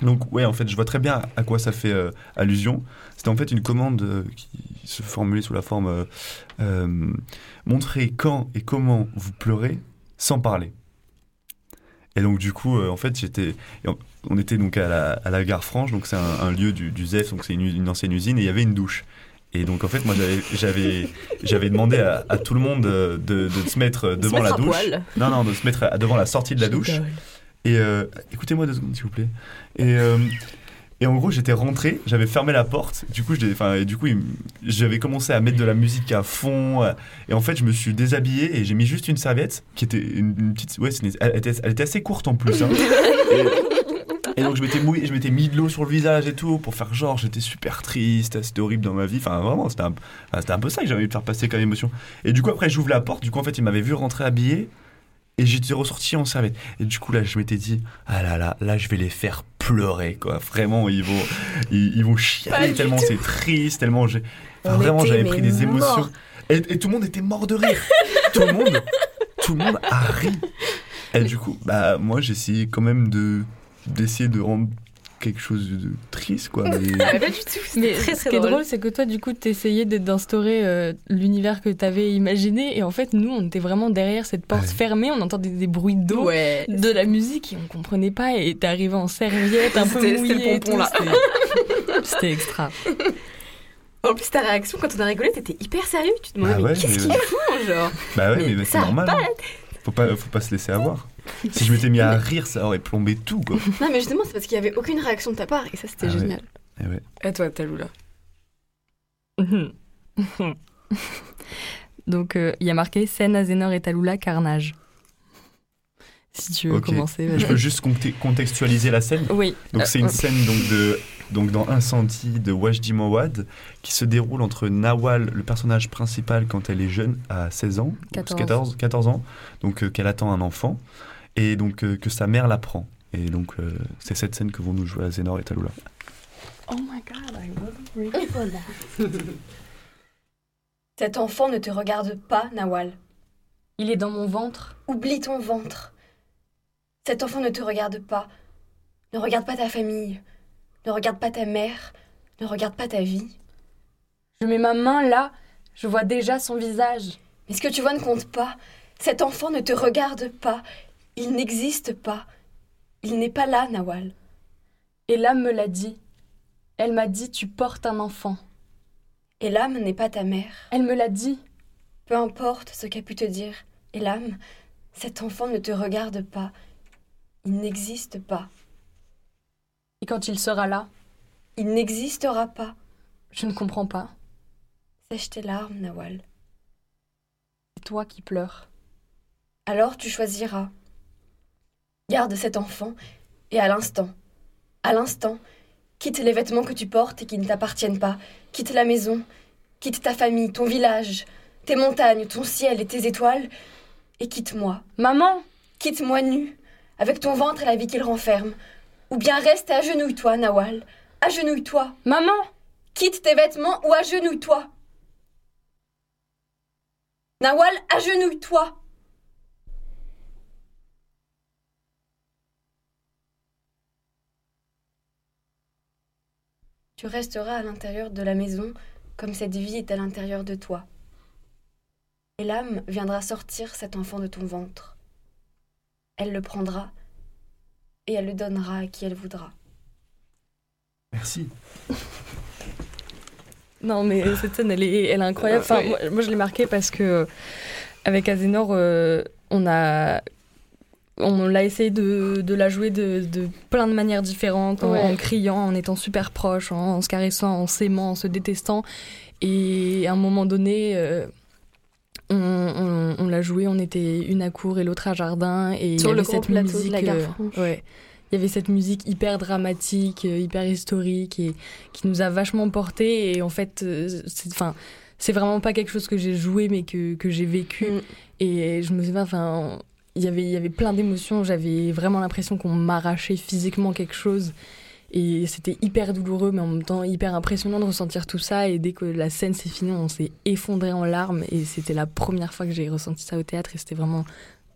Donc ouais, en fait, je vois très bien à quoi ça fait euh, allusion. C'était en fait une commande euh, qui se formulait sous la forme euh, euh, montrer quand et comment vous pleurez sans parler. Et donc du coup, en fait, j'étais, on était donc à la, à la gare Franche, donc c'est un, un lieu du, du ZEF, donc c'est une, une ancienne usine, et il y avait une douche. Et donc en fait, moi j'avais j'avais demandé à, à tout le monde de, de, de se mettre devant mettre la douche. poil. Non non, de se mettre à- devant la sortie de la douche. Et euh, écoutez-moi deux secondes, s'il vous plaît. Et, euh, et en gros, j'étais rentré, j'avais fermé la porte. Du coup, j'avais commencé à mettre de la musique à fond. Et en fait, je me suis déshabillé et j'ai mis juste une serviette qui était une, petite. Ouais, elle, était, elle était assez courte en plus. hein. Et, donc, je m'étais mouillé, je m'étais mis de l'eau sur le visage et tout pour faire genre, j'étais super triste, c'était horrible dans ma vie. Enfin, vraiment, c'était un, un peu ça que j'avais envie de faire passer comme émotion. Et du coup, après, j'ouvre la porte. Du coup, en fait, il m'avait vu rentrer habillé. Et j'étais ressorti en serviette. Et du coup, là, je m'étais dit, ah là là, là, je vais les faire pleurer, quoi. Vraiment, ils vont, ils, ils vont chialer tellement c'est triste, tellement j'ai. enfin, vraiment, j'avais pris des émotions. Et, et tout le monde était mort de rire. tout le monde, tout le monde a ri. Et du coup, bah, moi, j'ai essayé quand même de, d'essayer de rendre quelque chose de triste, quoi. Mais... Pas du tout. Mais C'était très ce très qui est drôle. c'est que toi, du coup, t'essayais d'instaurer euh, l'univers que t'avais imaginé. Et en fait, nous, on était vraiment derrière cette porte Ouais. fermée. On entendait des bruits d'eau, Ouais. de la musique, et on comprenait pas. Et t'es arrivé en serviette, un peu C'était- c'était le mouillée. pompon, là. c'était- extra. En plus, ta réaction quand on a rigolé, t'étais hyper sérieux. Tu te demandais, Ah mais ouais, qu'est-ce mais- qu'ils font, genre Bah ouais, Mais mais, c'est ça va normal. pas, hein. Faut pas, faut pas se laisser avoir. Si je m'étais mis à rire, ça aurait plombé tout, quoi. Non, mais justement, c'est parce qu'il y avait aucune réaction de ta part, et ça, c'était Ah ouais. génial. Eh ouais. À toi, Taloula. Donc, euh, il y a marqué scène Azénor et Talula, carnage. Si tu veux Ok. commencer, Je vas-y. peux juste contextualiser la scène. Oui. Donc Euh, c'est une euh, scène donc de donc dans Incendie de Wajdi Mawad qui se déroule entre Nawal, le personnage principal quand elle est jeune à 16 ans, 14. 14, 14 ans, donc euh, qu'elle attend un enfant et donc euh, que sa mère la prend. Et donc euh, c'est cette scène que vont nous jouer à Zénor et Talula. Oh my god, I wasn't ready for that. Cet enfant ne te regarde pas, Nawal. Il est dans mon ventre. Oublie ton ventre. Cet enfant ne te regarde pas. Ne regarde pas ta famille. Ne regarde pas ta mère. Ne regarde pas ta vie. Je mets ma main là, je vois déjà son visage. Mais ce que tu vois ne compte pas. Cet enfant ne te regarde pas. Il n'existe pas. Il n'est pas là, Nawal. Et l'âme me l'a dit. Elle m'a dit tu portes un enfant. Et l'âme n'est pas ta mère. Elle me l'a dit. Peu importe ce qu'a pu te dire. Et l'âme, cet enfant ne te regarde pas. Il n'existe pas. Et quand il sera là, Il n'existera pas. je ne comprends pas. Sèche tes larmes, Nawal. C'est toi qui pleures. Alors tu choisiras. Garde cet enfant et à l'instant, à l'instant, quitte les vêtements que tu portes et qui ne t'appartiennent pas, quitte la maison, quitte ta famille, ton village, tes montagnes, ton ciel et tes étoiles, et quitte-moi. Maman Quitte-moi nu, avec ton ventre et la vie qu'il renferme. Ou bien reste et agenouille-toi, Nawal. Agenouille-toi. Maman Quitte tes vêtements ou agenouille-toi. Nawal, agenouille-toi. Tu resteras à l'intérieur de la maison comme cette vie est à l'intérieur de toi. Et l'âme viendra sortir cet enfant de ton ventre. Elle le prendra et elle le donnera à qui elle voudra. Merci. Non, mais cette scène, elle est, elle est incroyable. Enfin, moi, moi, je l'ai marquée parce que, avec Azénor, euh, on a. On l'a essayé de, de la jouer de, de plein de manières différentes, en, Ouais. en criant, en étant super proche, en, en se caressant, en s'aimant, en se détestant. Et à un moment donné, euh, on, on- on l'a joué, on était une à court et l'autre à jardin. Et il y Sur le avait cette plateau de musique. la gare euh, Franche. ouais. Il y avait cette musique hyper dramatique, euh, hyper historique et qui nous a vachement porté. Et en fait, euh, c'est, enfin, c'est vraiment pas quelque chose que j'ai joué, mais que, que j'ai vécu. Mm. Et je me souviens, enfin, il y avait, il y avait plein d'émotions. J'avais vraiment l'impression qu'on m'arrachait physiquement quelque chose. Et c'était hyper douloureux, mais en même temps hyper impressionnant de ressentir tout ça. Et dès que la scène s'est finie, on s'est effondré en larmes. Et c'était la première fois que j'ai ressenti ça au théâtre. Et c'était vraiment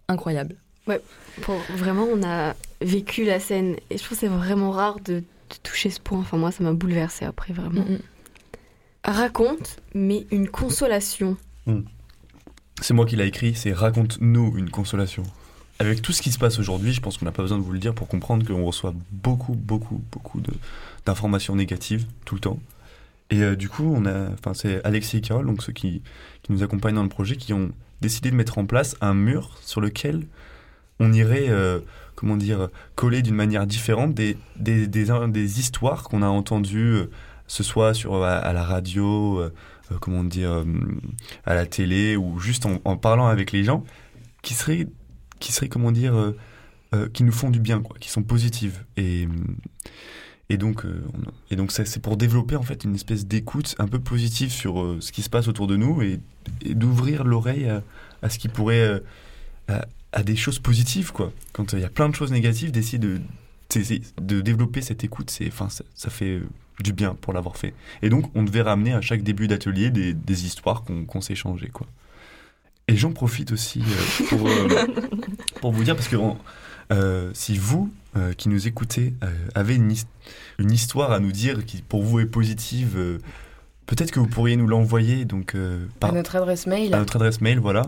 incroyable. Ouais, pour, vraiment, on a vécu la scène. Et je trouve que c'est vraiment rare de, de toucher ce point. Enfin, moi, ça m'a bouleversée après, vraiment. Mm, mm. Raconte, mais une consolation. C'est moi qui l'a écrit, c'est Raconte-nous une consolation. Avec tout ce qui se passe aujourd'hui, je pense qu'on n'a pas besoin de vous le dire pour comprendre qu'on reçoit beaucoup, beaucoup, beaucoup d'informations négatives tout le temps. Et euh, du coup, on a, enfin, c'est Alexis et Carole, donc ceux qui, qui nous accompagnent dans le projet, qui ont décidé de mettre en place un mur sur lequel on irait, euh, comment dire, coller d'une manière différente des, des, des, des histoires qu'on a entendues, euh, ce soit sur, à, la radio, comment dire, à la télé, ou juste en parlant avec les gens, qui seraient, qui seraient comment dire, euh, euh, qui nous font du bien, quoi, qui sont positives. Et, et donc, euh, et donc ça, c'est pour développer en fait une espèce d'écoute un peu positive sur ce qui se passe autour de nous et, d'ouvrir l'oreille à, ce qui pourrait, à, des choses positives, quoi. Quand il y a plein de choses négatives, d'essayer de, de développer cette écoute, c'est, enfin, ça, ça fait du bien pour l'avoir fait. Et donc, on devait ramener à chaque début d'atelier des, des histoires qu'on, qu'on s'échangeait, quoi. Et j'en profite aussi euh, pour, euh, pour vous dire, parce que euh, si vous, euh, qui nous écoutez, euh, avez une, his- une histoire à nous dire qui pour vous est positive, euh, peut-être que vous pourriez nous l'envoyer donc, euh, par, À notre adresse mail. à notre adresse mail, voilà.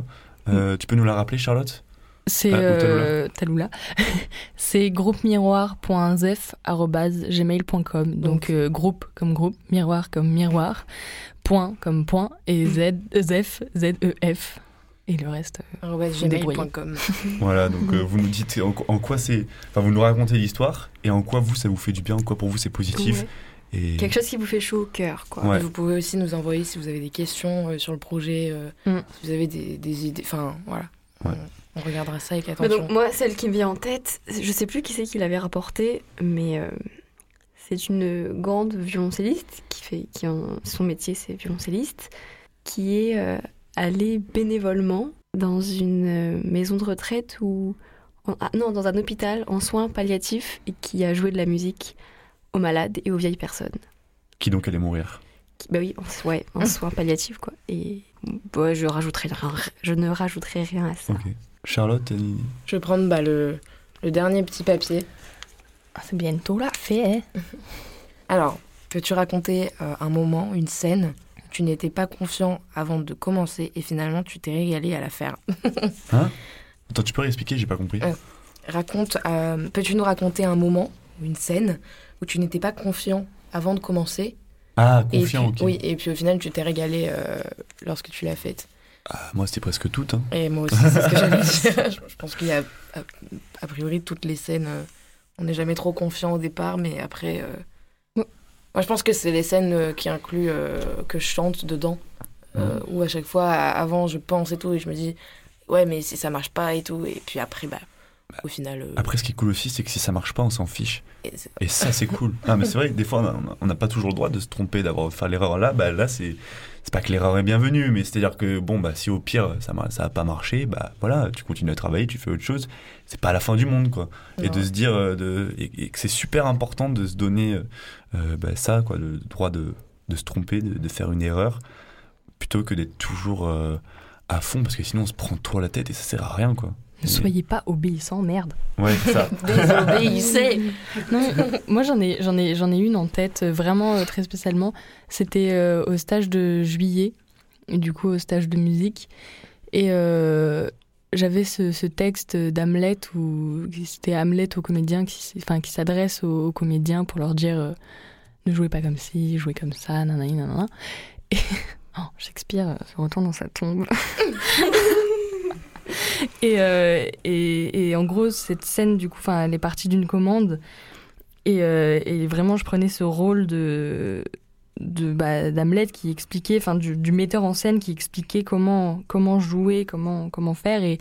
Euh, Tu peux nous la rappeler, Charlotte? C'est Ah, euh, Taloula. c'est groupemiroir.zef@gmail.com. Donc euh, groupe comme groupe, miroir comme miroir, point comme point et z zef z e f et le reste. euh, gmail.com. Voilà, donc euh, vous nous dites en, en quoi c'est. Enfin, vous nous racontez l'histoire et en quoi vous ça vous fait du bien, en quoi pour vous c'est positif. Ouais. Et Quelque chose qui vous fait chaud au cœur, quoi. Ouais. Vous pouvez aussi nous envoyer si vous avez des questions euh, sur le projet, euh, Mm. si vous avez des, des idées. Enfin, voilà. Ouais. On, on regardera ça avec Mais attention. donc, moi, celle qui me vient en tête, je sais plus qui c'est qui l'avait rapporté, mais euh, c'est une grande violoncelliste qui fait, qui en- son métier c'est violoncelliste, qui est allée bénévolement dans une euh, maison de retraite ou en- ah, non dans un hôpital en soins palliatifs et qui a joué de la musique aux malades et aux vieilles personnes. qui donc allait mourir Qui- bah oui, en, ouais, en soins palliatifs quoi. Et bah, je rajouterai rien, je ne rajouterai rien à ça. Ok. Charlotte, Je vais prendre bah, le, le dernier petit papier. Ah, c'est bientôt la fête. Alors, peux-tu raconter euh, un moment, une scène? Tu n'étais pas confiant avant de commencer et finalement tu t'es régalé à la faire Attends, tu peux réexpliquer J'ai pas compris. Euh. Raconte, euh, peux-tu nous raconter un moment, ou une scène où tu n'étais pas confiant avant de commencer Ah, et confiant, puis, ok. Oui, et puis au final tu t'es régalé euh, lorsque tu l'as faite. Ah, moi, c'était presque tout. Hein. Et moi aussi, c'est ce que j'allais dire. Je pense qu'il y a, a, a priori, toutes les scènes, on n'est jamais trop confiant au départ, mais après. Moi, je pense que c'est les scènes euh, qui incluent euh, que je chante dedans, euh, où à chaque fois, avant, je pense et tout, et je me dis, ouais, mais si ça marche pas et tout, et puis après, bah, au final. euh, Après, ce qui est cool aussi, c'est que si ça marche pas, on s'en fiche. et ça, c'est cool. Ah, mais c'est vrai que des fois, on n'a pas toujours le droit de se tromper, d'avoir fait l'erreur là. Bah, là, c'est c'est pas que l'erreur est bienvenue, mais c'est-à-dire que, bon, bah, si au pire, ça n'a ça a pas marché, bah, voilà, tu continues à travailler, tu fais autre chose. C'est pas la fin du monde, quoi. Et de se dire, de, et, et que c'est super important de se donner bah, ça, quoi, le droit de, de se tromper, de, de faire une erreur, plutôt que d'être toujours euh, à fond, parce que sinon, on se prend trop la tête et ça sert à rien, quoi. Ne soyez pas obéissants, merde. Ouais, ça. Désobéissez Non, moi j'en ai, j'en ai, j'en ai une en tête, euh, vraiment euh, très spécialement. C'était euh, au stage de juillet, et du coup au stage de musique. Et euh, j'avais ce, ce texte d'Hamlet où c'était Hamlet aux comédiens qui, s'adresse aux, comédiens pour leur dire euh, ne jouez pas comme ci, jouez comme ça, nanani, nanana. Et oh, Shakespeare euh, se retourne dans sa tombe. et, euh, et, et en gros, cette scène, du coup, elle est partie d'une commande. Et, euh, et vraiment, je prenais ce rôle de de bah, qui expliquait, enfin du, metteur en scène qui expliquait comment comment jouer, comment comment faire. Et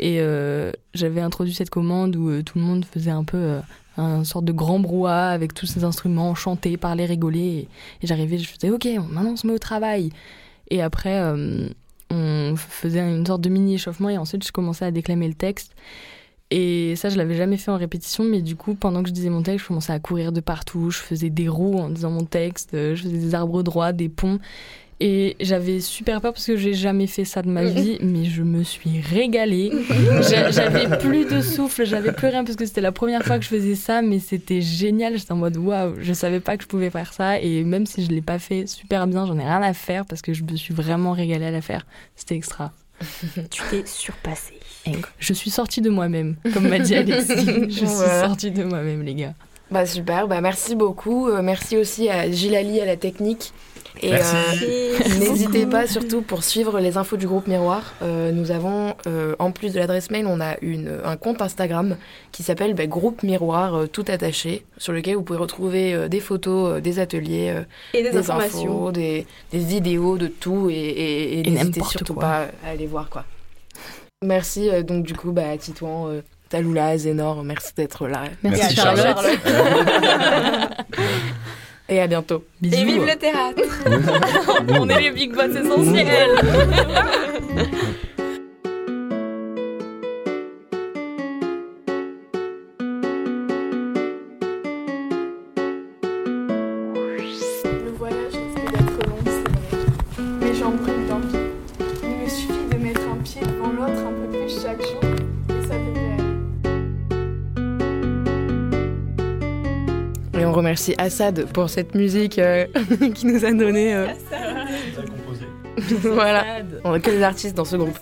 euh, j'avais introduit cette commande où euh, tout le monde faisait un peu euh, un sorte de grand brouhaha avec tous ces instruments, chanter, parler, rigoler. Et, et j'arrivais, je faisais ok, maintenant on se met au travail. Et après euh, on faisait une sorte de mini échauffement et ensuite je commençais à déclamer le texte Et ça, je l'avais jamais fait en répétition, mais du coup, pendant que je disais mon texte, je commençais à courir de partout. Je faisais des roues en disant mon texte, euh, je faisais des arbres droits, des ponts. Et j'avais super peur parce que j'ai jamais fait ça de ma vie, mais je me suis régalée. J'a- J'avais plus de souffle, j'avais plus rien parce que c'était la première fois que je faisais ça, mais c'était génial. J'étais en mode waouh, je savais pas que je pouvais faire ça. Et même si je l'ai pas fait super bien, j'en ai rien à faire parce que je me suis vraiment régalée à la faire. C'était extra. Tu t'es Je suis sortie de moi-même, comme m'a dit Alexis. Je suis Voilà. sortie de moi-même, les gars. Bah super, bah merci beaucoup. Euh, merci aussi à Gilali à la technique. Et Merci. euh, n'hésitez pas surtout pour suivre les infos du groupe Miroir. Euh, nous avons, euh, en plus de l'adresse mail, on a une, un compte Instagram qui s'appelle bah, Groupe Miroir euh, tout attaché, sur lequel vous pouvez retrouver euh, des photos, euh, des ateliers, euh, Et des, des informations. infos, des, des vidéos, de tout. Et, et, et Et n'hésitez surtout quoi. pas à aller voir quoi. Merci euh, donc du coup bah, à Titouan, euh, Taloula, Zénor, merci d'être là. Merci, Merci, Charlotte. Charlotte. Et à bientôt. Bisous. Et vive le théâtre On est les big boss essentiels remercie Assad pour cette musique euh, qui nous a donné. euh, voilà, on a que des artistes dans ce groupe.